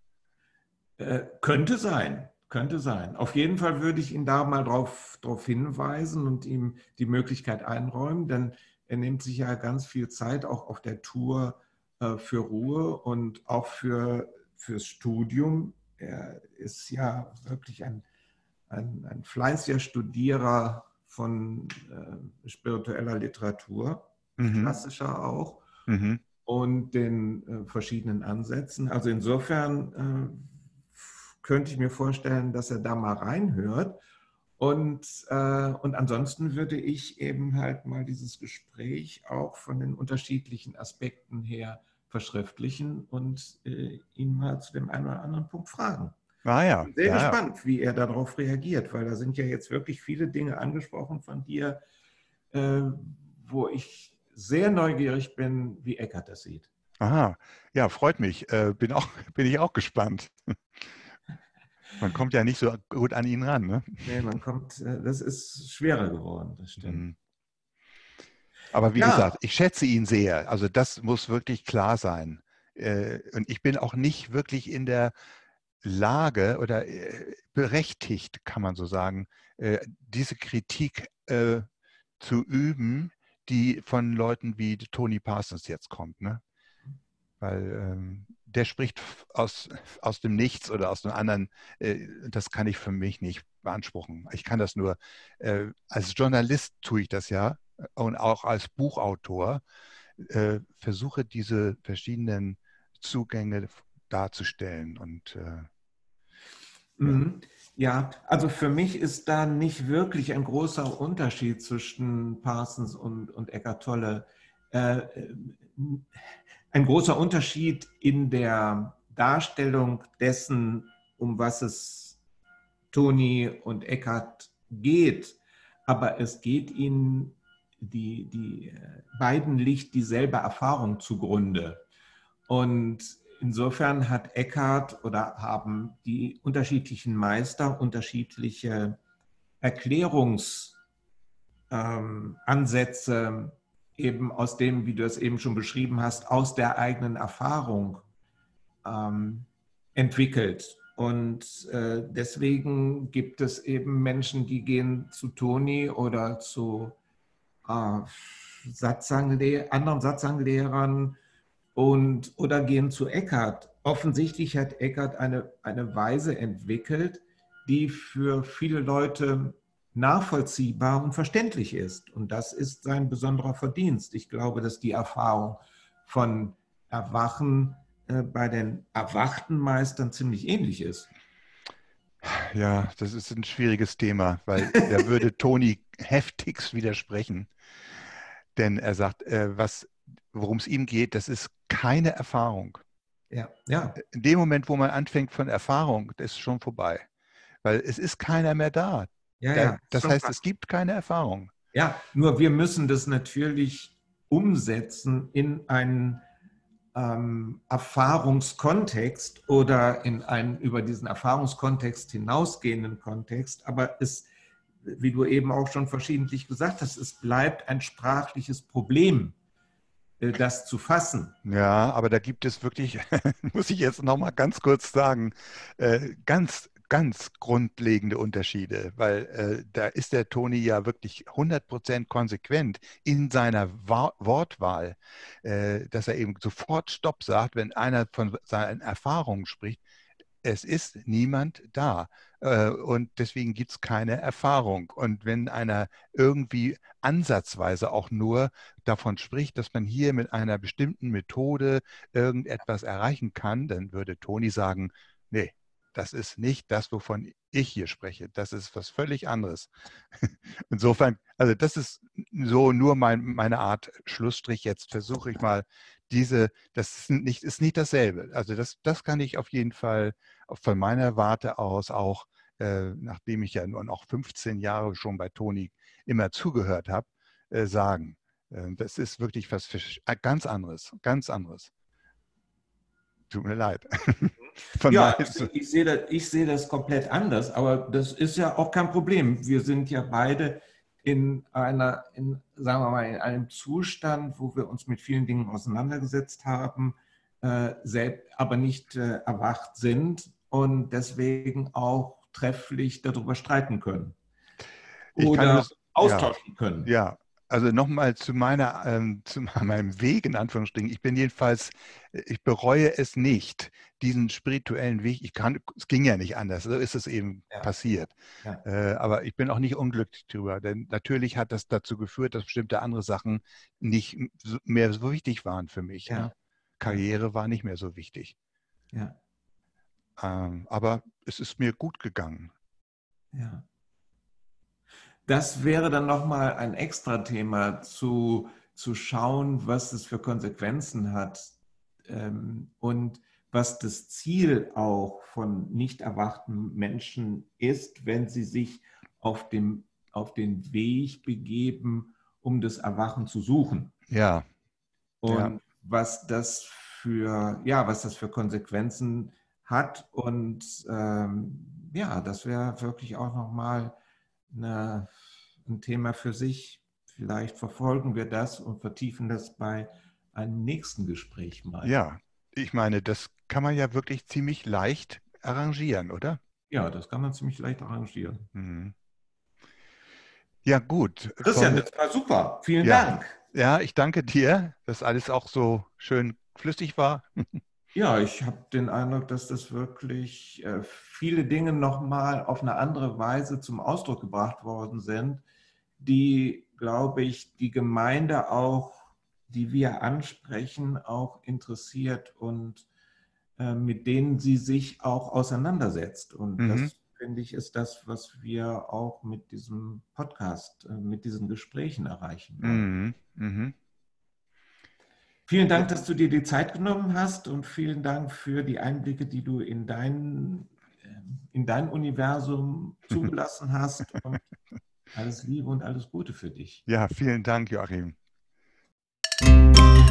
Äh, könnte sein, könnte sein. Auf jeden Fall würde ich ihn da mal drauf, drauf hinweisen und ihm die Möglichkeit einräumen, denn er nimmt sich ja ganz viel Zeit auch auf der Tour äh, für Ruhe und auch für, fürs Studium. Er ist ja wirklich ein, ein, ein fleißiger Studierer von äh, spiritueller Literatur, mhm. klassischer auch. Mhm und den äh, verschiedenen Ansätzen. Also insofern äh, könnte ich mir vorstellen, dass er da mal reinhört. Und, äh, und ansonsten würde ich eben halt mal dieses Gespräch auch von den unterschiedlichen Aspekten her verschriftlichen und äh, ihn mal zu dem einen oder anderen Punkt fragen. Ah ja. Sehr ja, gespannt, wie er darauf reagiert, weil da sind ja jetzt wirklich viele Dinge angesprochen von dir, äh, wo ich sehr neugierig bin, wie Eckert das sieht. Aha, ja, freut mich. Äh, bin, auch, bin ich auch gespannt. Man kommt ja nicht so gut an ihn ran. Ne? Nee, man kommt, äh, das ist schwerer geworden, das stimmt. Mhm. Aber wie ja. gesagt, ich schätze ihn sehr. Also das muss wirklich klar sein. Äh, und ich bin auch nicht wirklich in der Lage oder äh, berechtigt, kann man so sagen, diese Kritik zu üben, die von Leuten wie Tony Parsons jetzt kommt. Ne? Weil ähm, der spricht aus, aus dem Nichts oder aus einem anderen, äh, das kann ich für mich nicht beanspruchen. Ich kann das nur, äh, als Journalist tue ich das ja und auch als Buchautor äh, versuche diese verschiedenen Zugänge darzustellen und äh, mhm. Ja, also für mich ist da nicht wirklich ein großer Unterschied zwischen Parsons und, und Eckart Tolle. Äh, ein großer Unterschied in der Darstellung dessen, um was es Toni und Eckart geht. Aber es geht ihnen, die, die äh, beiden liegt dieselbe Erfahrung zugrunde. Und insofern hat Eckart oder haben die unterschiedlichen Meister unterschiedliche Erklärungsansätze ähm, eben aus dem, wie du es eben schon beschrieben hast, aus der eigenen Erfahrung ähm, entwickelt. Und äh, deswegen gibt es eben Menschen, die gehen zu Toni oder zu äh, Satzangle anderen Satzanglehrern und, oder gehen zu Eckart. Offensichtlich hat Eckart eine, eine Weise entwickelt, die für viele Leute nachvollziehbar und verständlich ist. Und das ist sein besonderer Verdienst. Ich glaube, dass die Erfahrung von Erwachen äh, bei den erwachten Meistern ziemlich ähnlich ist. Ja, das ist ein schwieriges Thema, weil da würde Toni heftigst widersprechen. Denn er sagt, äh, worum es ihm geht, das ist keine Erfahrung. Ja, ja. In dem Moment, wo man anfängt von Erfahrung, das ist schon vorbei. Weil es ist keiner mehr da. Ja, ja. Das heißt, es gibt keine Erfahrung. Ja, nur wir müssen das natürlich umsetzen in einen ähm, Erfahrungskontext oder in einen über diesen Erfahrungskontext hinausgehenden Kontext. Aber es, wie du eben auch schon verschiedentlich gesagt hast, es bleibt ein sprachliches Problem, das zu fassen. Ja, aber da gibt es wirklich, muss ich jetzt noch mal ganz kurz sagen, äh, ganz ganz grundlegende Unterschiede, weil äh, da ist der Toni ja wirklich 100% konsequent in seiner Wa Wortwahl, äh, dass er eben sofort Stopp sagt, wenn einer von seinen Erfahrungen spricht. Es ist niemand da äh, und deswegen gibt es keine Erfahrung. Und wenn einer irgendwie ansatzweise auch nur davon spricht, dass man hier mit einer bestimmten Methode irgendetwas erreichen kann, dann würde Toni sagen, nee, das ist nicht das, wovon ich hier spreche. Das ist was völlig anderes. Insofern, also das ist so nur mein, meine Art Schlussstrich. Jetzt versuche ich mal diese, das ist nicht, ist nicht dasselbe. Also das, das kann ich auf jeden Fall von meiner Warte aus auch, äh, nachdem ich ja nur noch 15 Jahre schon bei Toni immer zugehört habe, äh, sagen. Äh, das ist wirklich was äh, ganz anderes, ganz anderes. Tut mir leid. Von ja, ich, ich, sehe das, ich sehe das komplett anders, aber das ist ja auch kein Problem. Wir sind ja beide in einer, in, sagen wir mal, in einem Zustand, wo wir uns mit vielen Dingen auseinandergesetzt haben, äh, selbst, aber nicht äh, erwacht sind und deswegen auch trefflich darüber streiten können. Oder das, austauschen ja, können. Ja, also nochmal zu meiner, ähm, zu meinem Weg in Anführungsstrichen. Ich bin jedenfalls, ich bereue es nicht, diesen spirituellen Weg. Ich kann, es ging ja nicht anders. So ist es eben ja. passiert. Ja. Äh, aber ich bin auch nicht unglücklich darüber, denn natürlich hat das dazu geführt, dass bestimmte andere Sachen nicht mehr so wichtig waren für mich. Ja. Ne? Karriere war nicht mehr so wichtig. Ähm, aber es ist mir gut gegangen. Ja. Das wäre dann nochmal ein extra Thema zu, zu schauen, was es für Konsequenzen hat, ähm, und was das Ziel auch von nicht erwachten Menschen ist, wenn sie sich auf, dem, auf den Weg begeben, um das Erwachen zu suchen. Ja. Und ja. was das für, ja, was das für Konsequenzen hat. Und ähm, ja, das wäre wirklich auch nochmal eine, ein Thema für sich. Vielleicht verfolgen wir das und vertiefen das bei einem nächsten Gespräch mal. Ja, ich meine, das kann man ja wirklich ziemlich leicht arrangieren, oder? Ja, das kann man ziemlich leicht arrangieren. Mhm. Ja, gut. Christian, das war super. Vielen ja. Dank. Ja, ich danke dir, dass alles auch so schön flüssig war. Ja, ich habe den Eindruck, dass das wirklich äh, viele Dinge nochmal auf eine andere Weise zum Ausdruck gebracht worden sind, die, glaube ich, die Gemeinde auch, die wir ansprechen, auch interessiert und äh, mit denen sie sich auch auseinandersetzt. Und mhm. das finde ich, ist das, was wir auch mit diesem Podcast, äh, mit diesen Gesprächen erreichen. Mhm. Mhm. Vielen Dank, dass du dir die Zeit genommen hast und vielen Dank für die Einblicke, die du in dein, äh, in dein Universum zugelassen hast. Und alles Liebe und alles Gute für dich. Ja, vielen Dank, Joachim. Musik